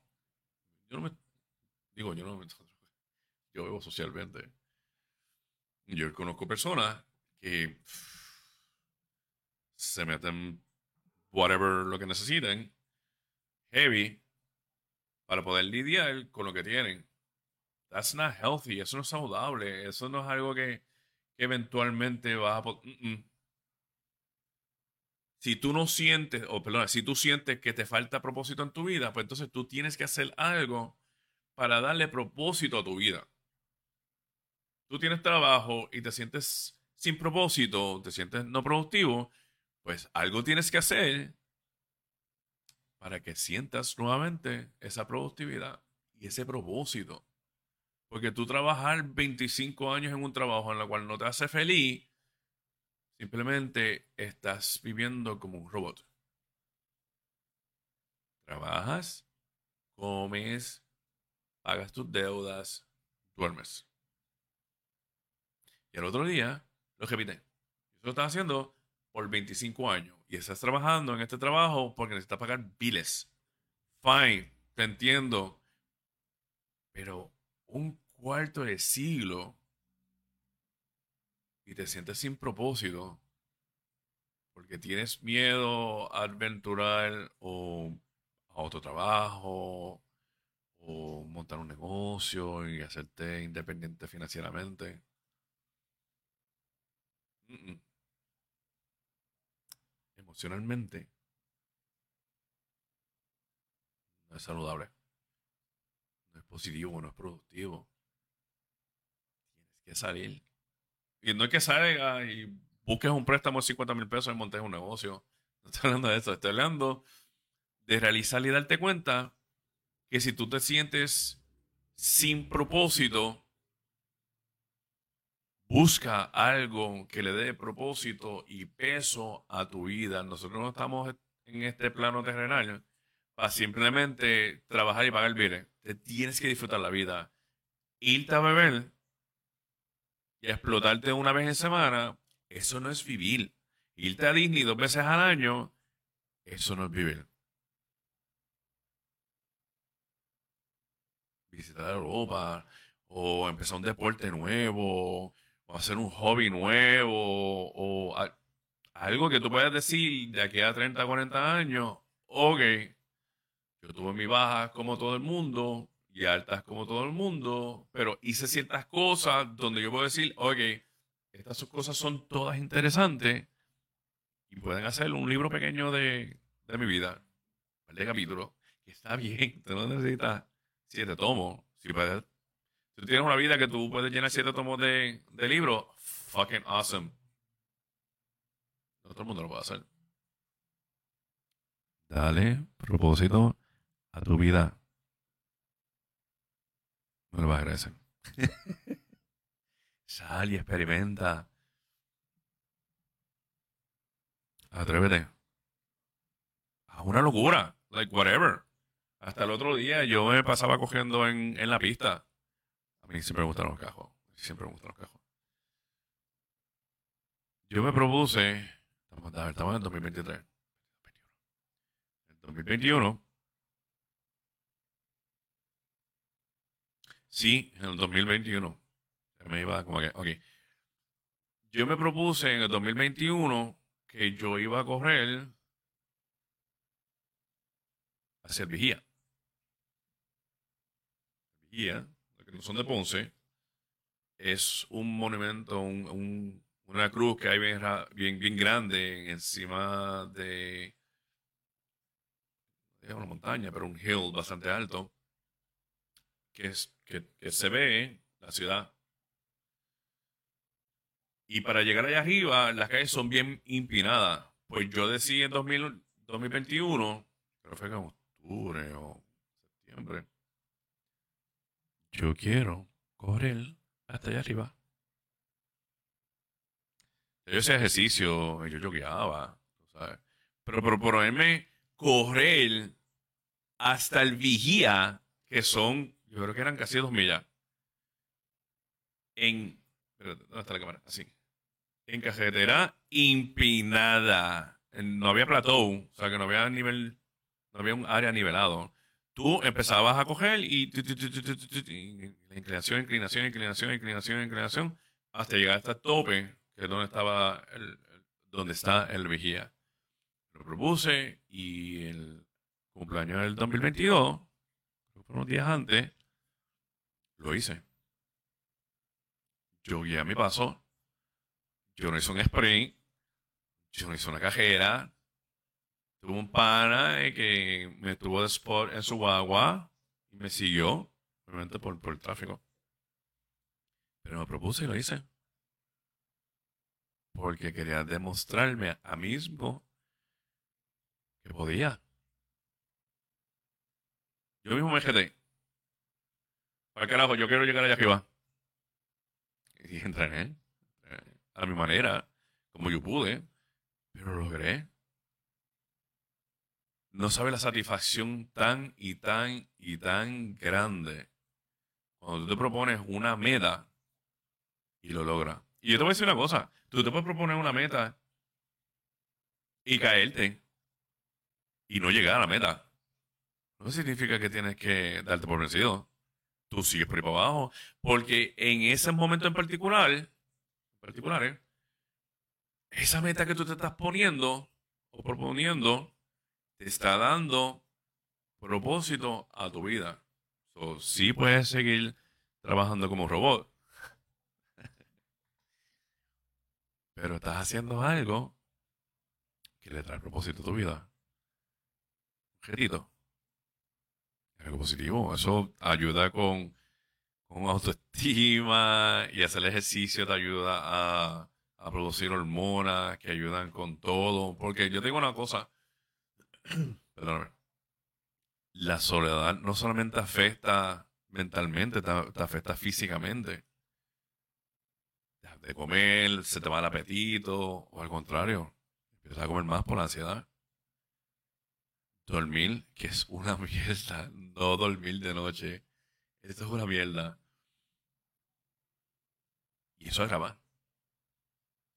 Yo no me. Digo, yo no me. Yo bebo socialmente. Yo conozco personas que se meten whatever lo que necesiten, heavy, para poder lidiar con lo que tienen. That's not healthy. Eso no es saludable. Eso no es algo que, eventualmente va a... Si tú no sientes, o perdón, si tú sientes que te falta propósito en tu vida, pues entonces tú tienes que hacer algo para darle propósito a tu vida. Tú tienes trabajo y te sientes sin propósito, te sientes no productivo, pues algo tienes que hacer para que sientas nuevamente esa productividad y ese propósito. Porque tú trabajar 25 años en un trabajo en el cual no te hace feliz, simplemente estás viviendo como un robot. Trabajas, comes, pagas tus deudas, duermes. Y el otro día lo repite. Eso lo estás haciendo por 25 años. Y estás trabajando en este trabajo porque necesitas pagar biles. Fine, te entiendo. Pero un cuarto de siglo y te sientes sin propósito porque tienes miedo a aventurar o a otro trabajo o montar un negocio y hacerte independiente financieramente. Emocionalmente no es saludable. No es positivo, no es productivo que salir. Y no es que salga y busques un préstamo de 50 mil pesos y montes un negocio. (laughs) No estoy hablando de eso, estoy hablando de realizar y darte cuenta que si tú te sientes sin propósito, busca algo que le dé propósito y peso a tu vida. Nosotros no estamos en este plano terrenal para simplemente trabajar y pagar el bien. Te tienes que disfrutar la vida. Irte a beber explotarte una vez en semana, eso no es vivir. Irte a Disney dos veces al año, eso no es vivir. Visitar Europa o empezar un deporte nuevo, o hacer un hobby nuevo, o algo que tú puedas decir de aquí a 30, 40 años, ok, yo tuve mi baja como todo el mundo y altas como todo el mundo, pero hice ciertas cosas donde yo puedo decir, ok, estas cosas son todas interesantes y pueden hacer un libro pequeño de, de mi vida, de capítulos, que está bien, tú no necesitas siete tomos. Si, puedes, tú tienes una vida que tú puedes llenar siete tomos de, de libros, fucking awesome. Todo el mundo lo puede hacer. Dale propósito a tu vida. No lo vas a agradecer. Sal y experimenta. Atrévete. A una locura. Like whatever. Hasta el otro día yo me pasaba cogiendo en, en la pista. A mí siempre me gustan los cajos. Siempre me gustan los cajos. Yo me propuse Estamos, en el 2023. En 2021. Sí, en el 2021. Me iba como que, ok. Yo me propuse en el 2021 que yo iba a correr hacia Vigía. Vigía, que no son de Ponce, es un monumento, un una cruz que hay bien, bien, bien grande encima de, una montaña, pero un hill bastante alto, que, se ve la ciudad. Y para llegar allá arriba, las calles son bien empinadas. Pues yo decía en 2021, creo fue en octubre o septiembre, yo quiero correr hasta allá arriba. Yo hacía ejercicio, yo yogueaba, ¿sabes? Pero, pero por ponerme correr hasta el vigía, que son, yo creo que eran casi dos millas, en, ¿dónde está la cámara? Así. En carretera empinada. No había plateau, o sea que no había nivel, no había un área nivelado. Tú empezabas a coger y inclinación, inclinación, inclinación, inclinación, inclinación, hasta llegar hasta el tope que es donde estaba el, donde está el vigía. Lo propuse y el cumpleaños del 2022, unos días antes, lo hice. Yo guié a mi paso. Yo no hice un sprint. Yo no hice una cajera. Tuve un pana que me tuvo de sport en su guagua y me siguió, obviamente por, por el tráfico. Pero me propuse y lo hice porque quería demostrarme a mí mismo que podía. Yo mismo me quedé. Para carajo, yo quiero llegar allá arriba. Y entrené, a mi manera, como yo pude, pero lo logré. No sabe la satisfacción tan y tan y tan grande cuando tú te propones una meta y lo logras. Y yo te voy a decir una cosa, Tú te puedes proponer una meta y caerte y no llegar a la meta. No significa que tienes que darte por vencido. Tú sigues por ahí para abajo. Porque en ese momento en particular, particular, esa meta que tú te estás poniendo o proponiendo te está dando propósito a tu vida. So, sí puedes seguir trabajando como robot, (laughs) Pero estás haciendo algo que le trae propósito a tu vida. Objetito. Algo positivo. Eso ayuda con, con autoestima y hacer ejercicio te ayuda a, a producir hormonas que ayudan con todo. Porque yo tengo una cosa. (clears throat) Perdóname. La soledad no solamente afecta mentalmente, te afecta físicamente de comer, se te va el apetito, o al contrario, empiezas a comer más por la ansiedad. Dormir, que es una (laughs) mierda, no dormir de noche, esto es una mierda. Y eso es grabar.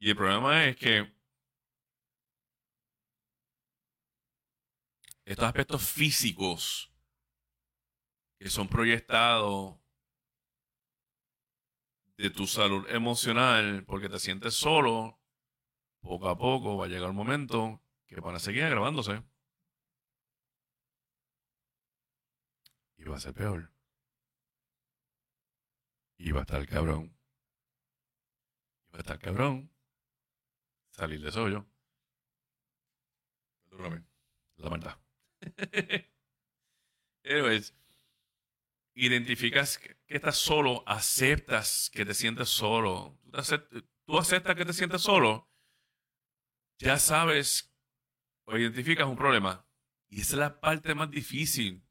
Y el problema es que estos aspectos físicos que son proyectados de tu salud emocional porque te sientes solo, poco a poco va a llegar un momento que van a seguir agravándose. Va a ser peor. Va a estar cabrón. Va a estar cabrón. Salir de yo. Perdóname. La verdad. (laughs) Anyways, identificas que estás solo, aceptas que te sientes solo. Tú aceptas que te sientes solo, ya sabes o identificas un problema. Y esa es la parte más difícil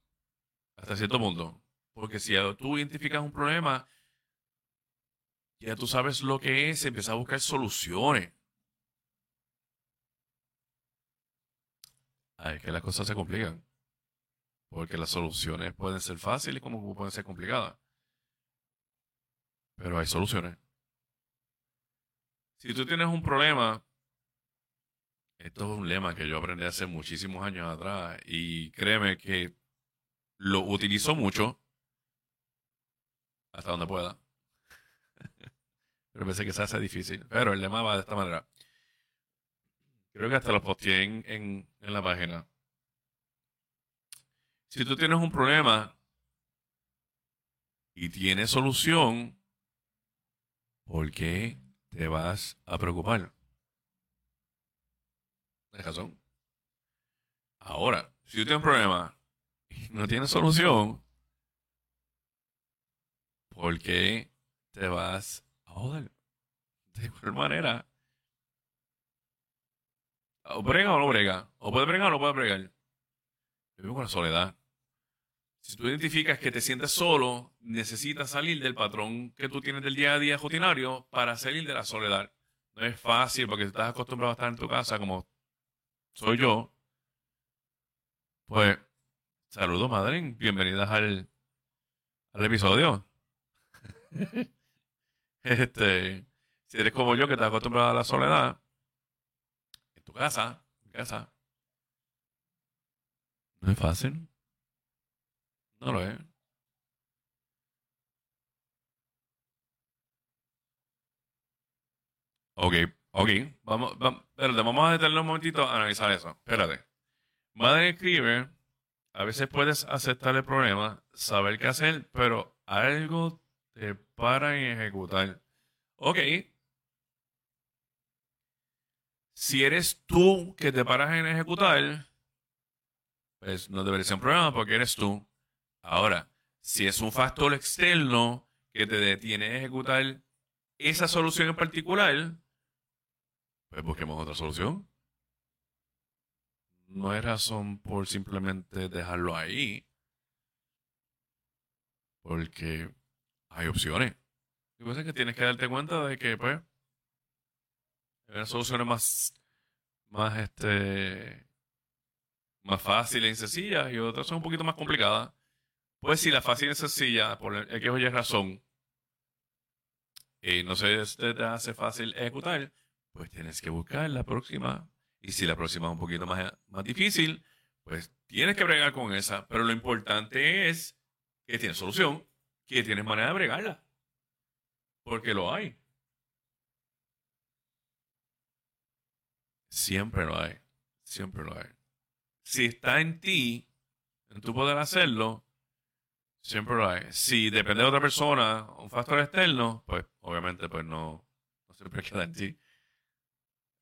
hasta cierto punto. Porque si tú identificas un problema, ya tú sabes lo que es, empiezas a buscar soluciones. Ay, que las cosas se complican. Porque las soluciones pueden ser fáciles como pueden ser complicadas. Pero hay soluciones. Si tú tienes un problema, esto es un lema que yo aprendí hace muchísimos años atrás y créeme que lo utilizo mucho hasta donde pueda. (laughs) Pero pensé que se hace difícil. Pero el lema va de esta manera. Creo que hasta lo posteé en, en la página. Si tú tienes un problema y tienes solución, ¿por qué te vas a preocupar? ¿De razón? Ahora, si tú tienes un problema no tienes solución, ¿por qué te vas a joder? De igual manera. O brega o no brega. O puede bregar o no puede bregar. Yo con la soledad. Si tú identificas que te sientes solo, necesitas salir del patrón que tú tienes del día a día rutinario para salir de la soledad. No es fácil porque estás acostumbrado a estar en tu casa como soy yo. Pues, saludos, madre. Bienvenidas al, al episodio. (laughs) este, si eres como yo que estás acostumbrado a la soledad, en tu casa, en casa, no es fácil. No lo es. Ok, ok. Vamos, vamos, espérate, vamos a detenernos un momentito a analizar eso. Espérate. Madre escribe, a veces puedes aceptar el problema, saber qué hacer, pero algo te para en ejecutar. Ok. Si eres tú que te paras en ejecutar, pues no debería ser un problema porque eres tú. Ahora, si es un factor externo que te detiene a ejecutar esa solución en particular, pues busquemos otra solución. No hay razón por simplemente dejarlo ahí. Porque hay opciones. Y es que tienes que darte cuenta de que, pues, hay soluciones más, más, este, más fáciles y sencillas y otras son un poquito más complicadas. Pues si la fácil y sencilla, por el que oye razón, y no se te hace fácil ejecutar, pues tienes que buscar la próxima. Y si la próxima es un poquito más, más difícil, pues tienes que bregar con esa. Pero lo importante es que tienes solución, que tienes manera de bregarla. Porque lo hay. Siempre lo hay. Siempre lo hay. Si está en ti, en tu poder hacerlo, Siempre lo hay. Si depende de otra persona, un factor externo, pues obviamente pues no, no siempre queda en ti.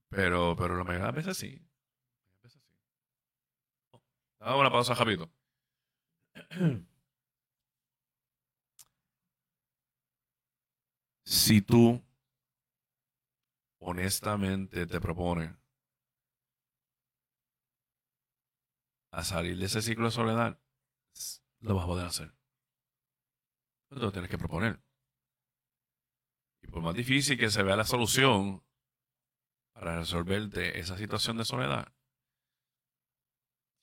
Pero, pero la mayoría de las veces sí. Oh, una pausa rapidito. (clears throat) si tú honestamente te propones a salir de ese ciclo de soledad, lo vas a poder hacer te lo tienes que proponer. Y por más difícil que se vea la solución para resolverte esa situación de soledad,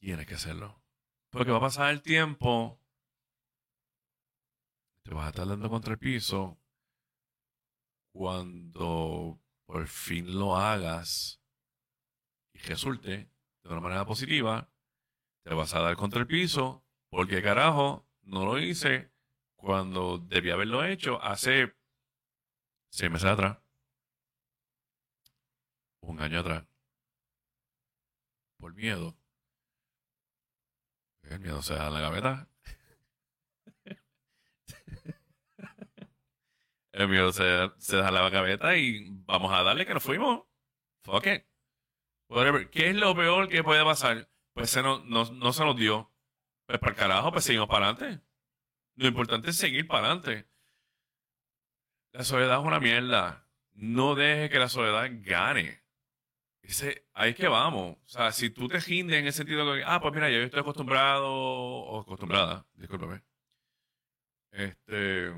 tienes que hacerlo. Porque va a pasar el tiempo, te vas a estar dando contra el piso cuando por fin lo hagas y resulte de una manera positiva, te vas a dar contra el piso porque carajo, no lo hice cuando debía haberlo hecho hace seis meses atrás, un año atrás, por miedo, el miedo se da en la gaveta. (laughs) El miedo se, se da en la gaveta y vamos a darle que nos fuimos. Fuck it. Whatever. ¿Qué es lo peor que puede pasar? Pues se no, no, no se nos dio. Pues para el carajo, pues seguimos para adelante. Lo importante es seguir para adelante. La soledad es una mierda. No deje que la soledad gane. Ese, ahí que vamos. O sea, si tú te rindes en el sentido de que, ah, pues mira, yo estoy acostumbrado o acostumbrada, discúlpame, este,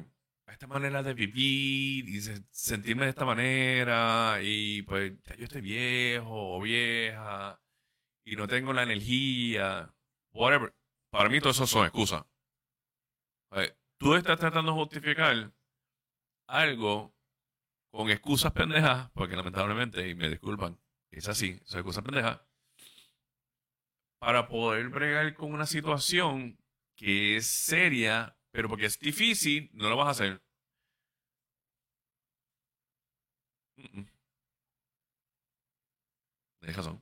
a esta manera de vivir y sentirme de esta manera y pues ya yo estoy viejo o vieja y no tengo la energía, whatever. Para mí todo eso son excusas. tú estás tratando de justificar algo con excusas pendejas, porque lamentablemente, y me disculpan, es así, son excusas pendejas, para poder bregar con una situación que es seria, pero porque es difícil, no lo vas a hacer. Tienes razón.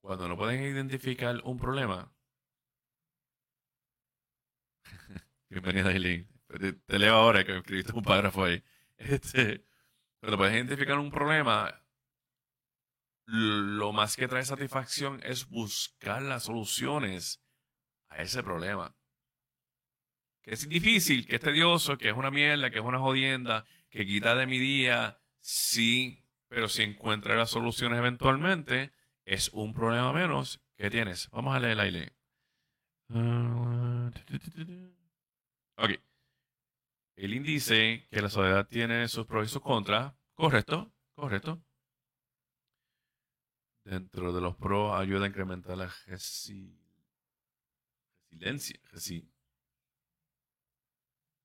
Cuando no pueden identificar un problema. (laughs) Bienvenida, Aileen. Te, te, leo ahora que escribiste un párrafo ahí. Este, cuando puedes identificar un problema, lo más que trae satisfacción es buscar las soluciones a ese problema. Que es difícil, que es tedioso, que es una mierda, que es una jodienda, que quita de mi día, sí, pero si encuentras las soluciones eventualmente, es un problema menos que tienes. Vamos a leer el aire. Ok. El índice que la soledad tiene sus pros y sus contras. Correcto, correcto. Dentro de los pros ayuda a incrementar la resiliencia.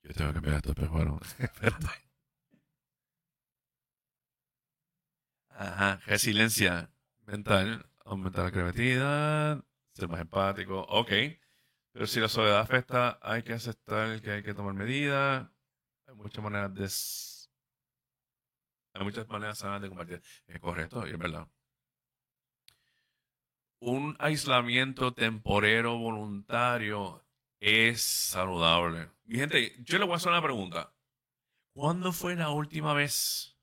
Yo tengo que cambiar esto, pero. (laughs) Ajá, resiliencia mental, aumentar la creatividad, ser más empático, ok. Pero si la soledad afecta, hay que aceptar que hay que tomar medidas. Hay muchas maneras de... Hay muchas maneras sanas de compartir. Es correcto, es verdad. Un aislamiento temporero voluntario es saludable. Mi gente, yo le voy a hacer una pregunta. ¿Cuándo fue la última vez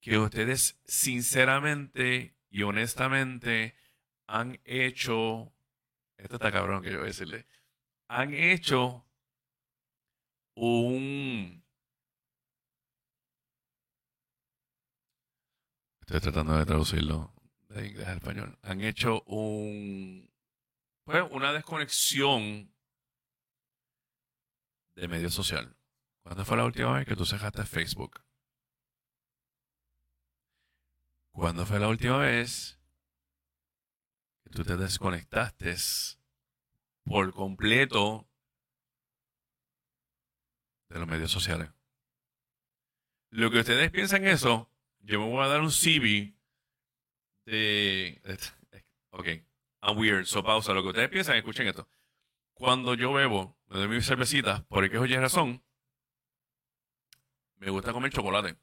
que ustedes sinceramente y honestamente han hecho, esto está cabrón que yo voy a decirle, han hecho un... Estoy tratando de traducirlo de inglés a español. Han hecho un... Pues una desconexión de medio social. ¿Cuándo fue la última vez que tú cerraste Facebook? ¿Cuándo fue la última vez que tú te desconectaste por completo de los medios sociales? Lo que ustedes piensan eso, yo me voy a dar un CV de... Ok, I'm weird, so pausa. Lo que ustedes piensan, escuchen esto. Cuando yo bebo, me doy mis cervecitas, por que oye razón, me gusta comer chocolate.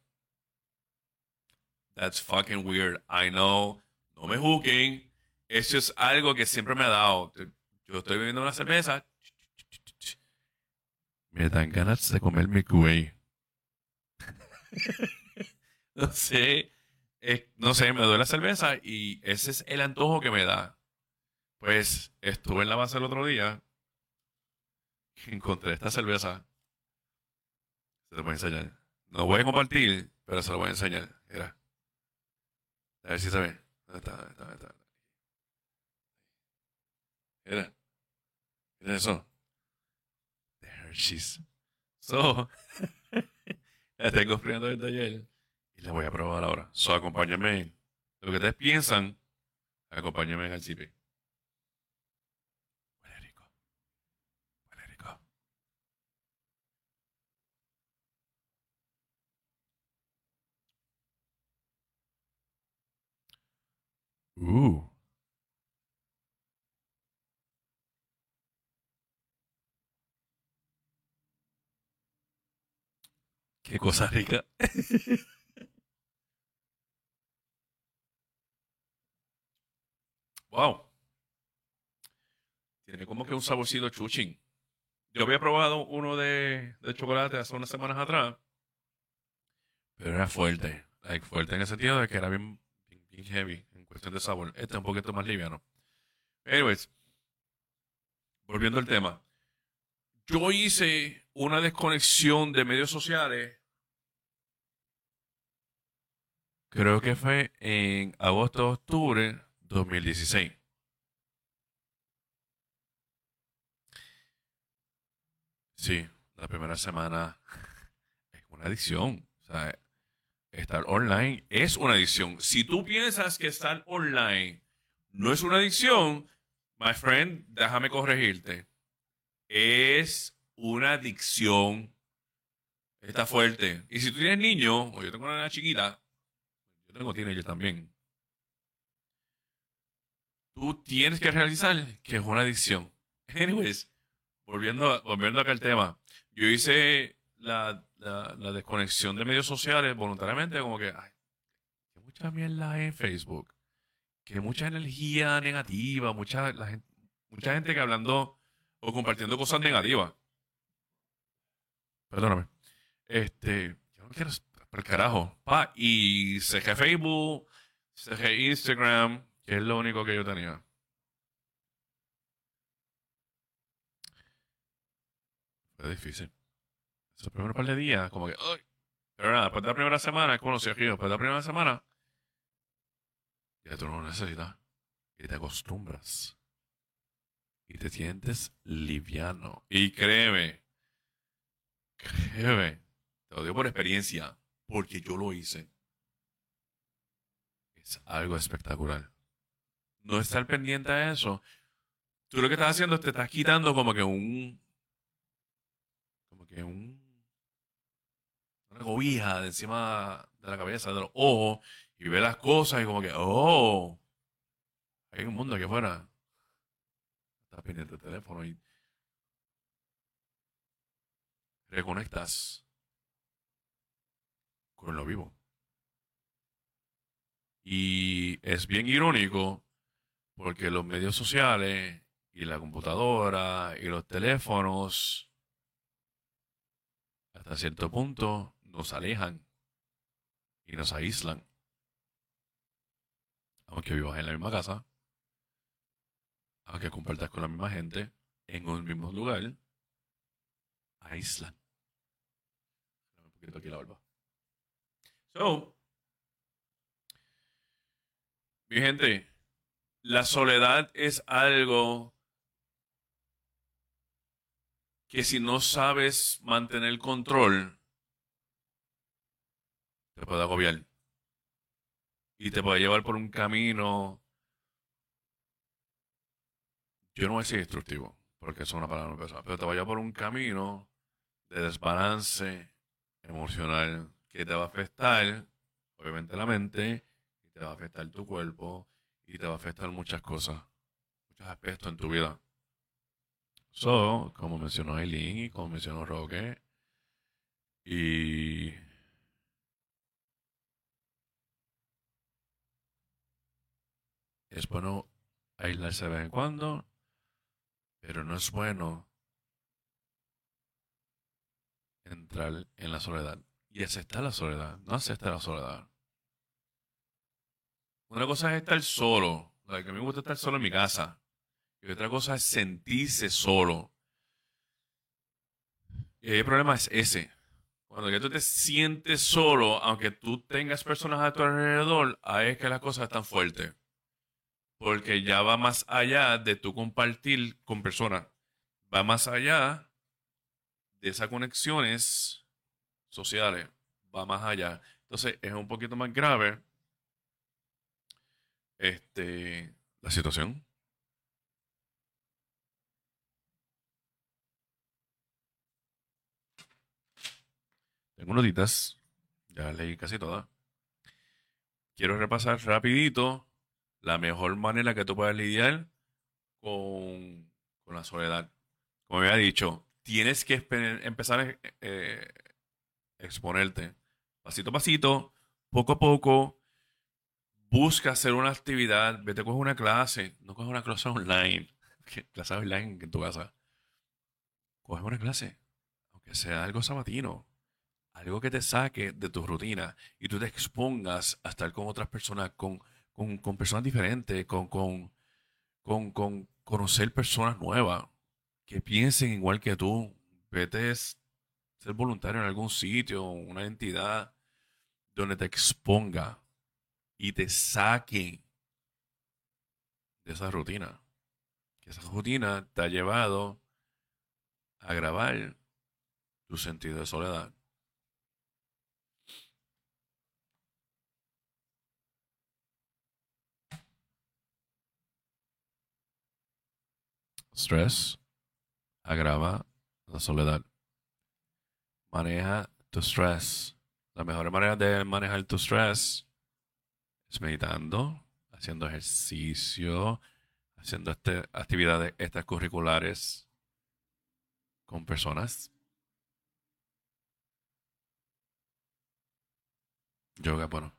That's fucking weird. I know. No me juzguen. Eso es algo que siempre me ha dado. Yo estoy bebiendo una cerveza. Me dan ganas de comer mi cuey. (laughs) no sé. no sé, me doy la cerveza y ese es el antojo que me da. Pues estuve en la base el otro día. Y encontré esta cerveza. Se lo voy a enseñar. No voy a compartir, pero se lo voy a enseñar. A ver si se ve. Eso. Hershey's. So, (laughs) la tengo frío desde ayer y la voy a probar ahora. So, acompáñenme. Lo que ustedes piensan, acompáñenme al CP. Ooh. Qué cosa rica. (laughs) wow. Tiene como que un saborcito chuchín. Yo había probado uno de, chocolate hace unas semanas atrás. Pero era fuerte. Fuerte en el sentido de que era bien, bien, heavy en cuestión de sabor. Este es un poquito más liviano. Anyways, volviendo al tema. Yo hice una desconexión de medios sociales. Creo que fue en agosto-octubre 2016. Sí, la primera semana es una adicción. O sea, estar online es una adicción. Si tú piensas que estar online no es una adicción, my friend, déjame corregirte. Es una adicción. Está fuerte. Y si tú tienes niño, o yo tengo una chiquita, yo tengo yo también. Tú tienes que realizar que es una adicción. (laughs) Anyways, volviendo, volviendo acá al tema. Yo hice la, desconexión de medios sociales voluntariamente, como que, ay, que mucha mierda en Facebook, que mucha energía negativa, mucha, la mucha gente que hablando o compartiendo cosas negativas. Perdóname. Este, yo no quiero por carajo. Pa, y cerré Facebook, cerré Instagram, que es lo único que yo tenía. Fue difícil. Esos primeros par de días, como que, ¡ay! Pero nada, después de la primera semana, es como los después de la primera semana, ya tú no lo necesitas. Y te acostumbras. Y te sientes liviano. Y créeme, créeme, te lo digo por experiencia, porque yo lo hice. Es algo espectacular. No estar pendiente a eso. Tú lo que estás haciendo es te estás quitando como que un. Como que un una cobija de encima de la cabeza, de los ojos, y ve las cosas y como que, oh, hay un mundo aquí afuera. Estás pendiente del teléfono y reconectas con lo vivo. Y es bien irónico porque los medios sociales y la computadora y los teléfonos hasta cierto punto nos alejan y nos aíslan. Aunque vivas en la misma casa, aunque compartas con la misma gente, en un mismo lugar, aíslan. Un poquito aquí la barba. So, mi gente, la soledad es algo que si no sabes mantener control, te puede agobiar. Y te puede llevar por un camino. Yo no voy a decir destructivo, porque es una palabra pesada, pero te va a llevar por un camino de desbalance emocional que te va a afectar, obviamente, la mente, y te va a afectar tu cuerpo, y te va a afectar muchas cosas, muchos aspectos en tu vida. So, como mencionó Aileen y como mencionó Roque, y Es bueno aislarse de vez en cuando, pero no es bueno entrar en la soledad y aceptar la soledad, no aceptar la soledad. Una cosa es estar solo, la que a mí me gusta estar solo en mi casa, y otra cosa es sentirse solo. Y el problema es ese. Cuando ya tú te sientes solo, aunque tú tengas personas a tu alrededor, ahí es que las cosas están fuertes porque ya va más allá de tu compartir con personas, va más allá de esas conexiones sociales, va más allá. Entonces es un poquito más grave este, la situación. Tengo notitas, ya leí casi todas. Quiero repasar rapidito la mejor manera que tú puedes lidiar con, la soledad. Como había dicho, tienes que empezar eh, exponerte. Pasito a pasito, poco a poco, busca hacer una actividad, vete a una clase, no coges una clase online, (laughs) clase online en tu casa. Coge una clase, aunque sea algo sabatino, algo que te saque de tu rutina y tú te expongas a estar con otras personas, con, con, personas diferentes, con, con, con, con conocer personas nuevas que piensen igual que tú. Vete ser voluntario en algún sitio, una entidad donde te exponga y te saque de esa rutina. Que esa rutina te ha llevado a grabar tu sentido de soledad. Stress agrava la soledad. Maneja tu stress. La mejor manera de manejar tu stress es meditando, haciendo ejercicio, haciendo este, actividades extracurriculares con personas. Yoga, bueno.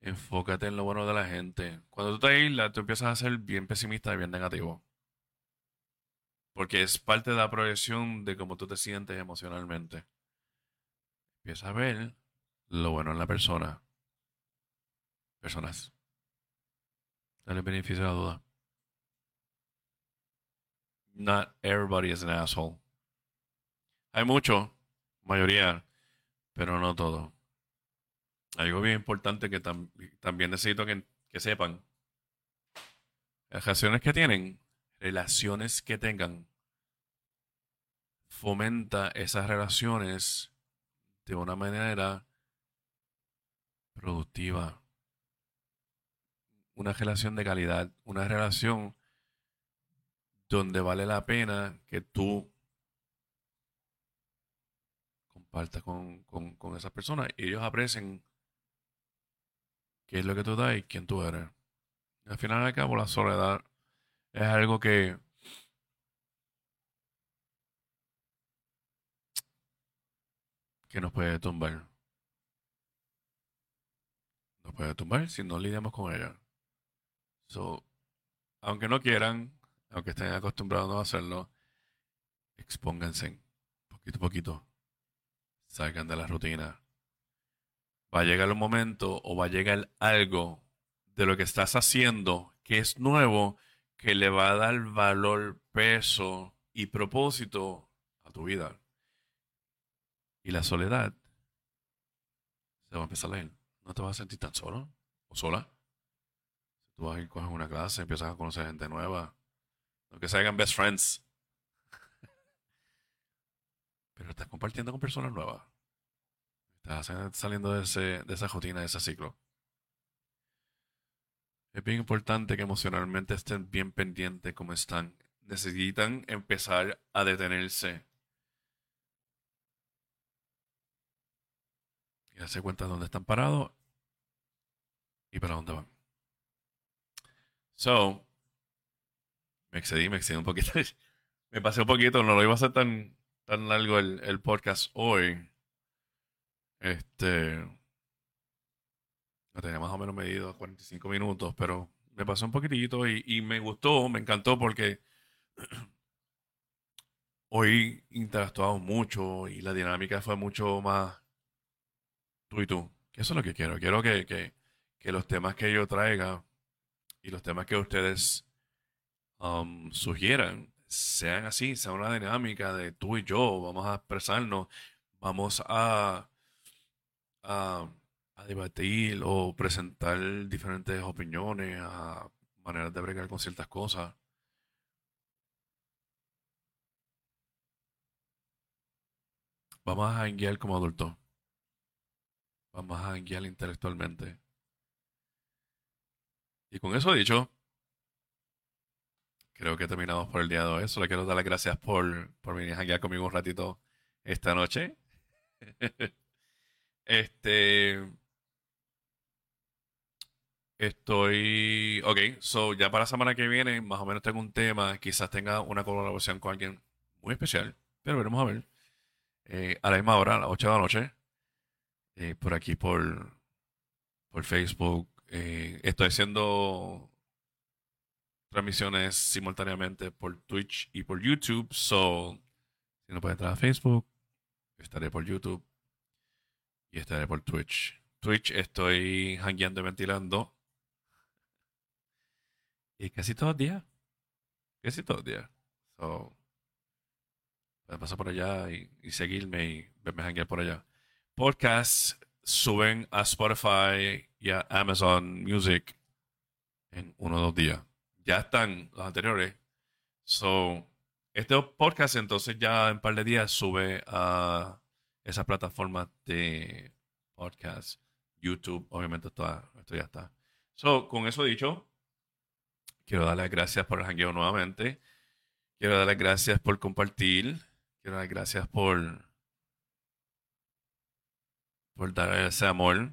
Enfócate en lo bueno de la gente. Cuando tú te aíslas, tú empiezas a ser bien pesimista y bien negativo. Porque es parte de la proyección de cómo tú te sientes emocionalmente. Empieza a ver lo bueno en la persona. Personas. Dale beneficio a la duda. Not everybody is an asshole. Hay mucho, mayoría, pero no todo. Algo bien importante que también necesito que, que sepan. Las relaciones que tienen, relaciones que tengan, fomenta esas relaciones de una manera productiva. Una relación de calidad, una relación donde vale la pena que tú compartas con, con esas personas y ellos aprecien qué es lo que tú das y quién tú eres. al final al cabo, la soledad es algo que que nos puede tumbar. Nos puede tumbar si no lidiamos con ella. So, aunque no quieran, aunque estén acostumbrados a hacerlo, expónganse poquito a poquito. Salgan de la rutina. Va a llegar un momento o va a llegar algo de lo que estás haciendo que es nuevo, que le va a dar valor, peso y propósito a tu vida. Y la soledad se va a empezar a leer. No te vas a sentir tan solo o sola. Tú vas a ir a una clase, empiezas a conocer gente nueva. Aunque se hagan best friends. (laughs) Pero estás compartiendo con personas nuevas. Estás saliendo de, ese, de esa rutina, de ese ciclo. Es bien importante que emocionalmente estén bien pendientes cómo están. Necesitan empezar a detenerse y darse cuenta de dónde están parados y para dónde van. So, me excedí, me excedí un poquito. (laughs) me pasé un poquito, no lo iba a hacer tan, tan largo el, el podcast hoy. Este. Lo tenía más o menos medido a 45 minutos, pero me pasó un poquitito y, y me gustó, me encantó porque (clears throat) hoy interactuamos mucho y la dinámica fue mucho más tú y tú. eso es lo que quiero. Quiero que, los temas que yo traiga y los temas que ustedes um, sugieran sean así, sea una dinámica de tú y yo. Vamos a expresarnos, vamos a, debatir o presentar diferentes opiniones, a maneras de bregar con ciertas cosas. Vamos a guiar como adultos. Vamos a guiar intelectualmente. Y con eso dicho, creo que terminamos por el día de hoy. Solo quiero dar las gracias por, por venir a guiar conmigo un ratito esta noche. (laughs) este. Estoy. Ok, so ya para la semana que viene, más o menos tengo un tema. Quizás tenga una colaboración con alguien muy especial. Pero veremos a ver. Eh, a la misma hora, a las 8 de la noche. Eh, por aquí, por, por Facebook. Eh, estoy haciendo transmisiones simultáneamente por Twitch y por YouTube. So, si no puede entrar a Facebook, estaré por YouTube y estaré por Twitch. Twitch estoy hangueando y ventilando. Y casi todos los días. Casi todos los días. So, pasar por allá y, seguirme y verme hanguear por allá. Podcasts suben a Spotify y a Amazon Music en uno o dos días. Ya están los anteriores. So, este podcast entonces ya en un par de días sube a esa plataforma de podcast. YouTube, obviamente esto ya está. So, con eso dicho, quiero darles gracias por el hangueo nuevamente. Quiero darles gracias por compartir. Quiero dar gracias por, por dar ese amor,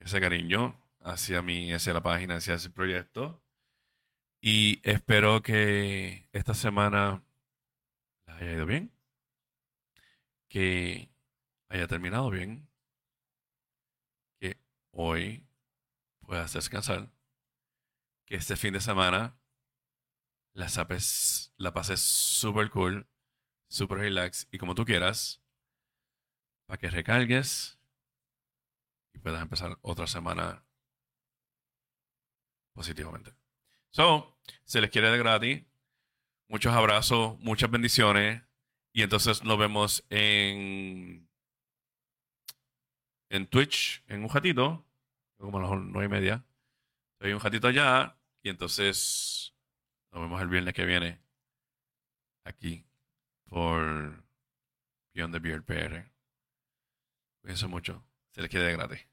ese cariño hacia mí, hacia la página, hacia ese proyecto. Y espero que esta semana haya ido bien, que haya terminado bien, que hoy puedas descansar, que este fin de semana la, la pases súper cool super relax y como tú quieras, para que recargues y puedas empezar otra semana positivamente. So, se les quiere de gratis. Muchos abrazos, muchas bendiciones. Y entonces nos vemos en, en Twitch en un ratito, como a las nueve y media. Estoy un ratito allá y entonces nos vemos el viernes que viene aquí por Beyond the Beard PR. Cuídense mucho. Se les quede gratis.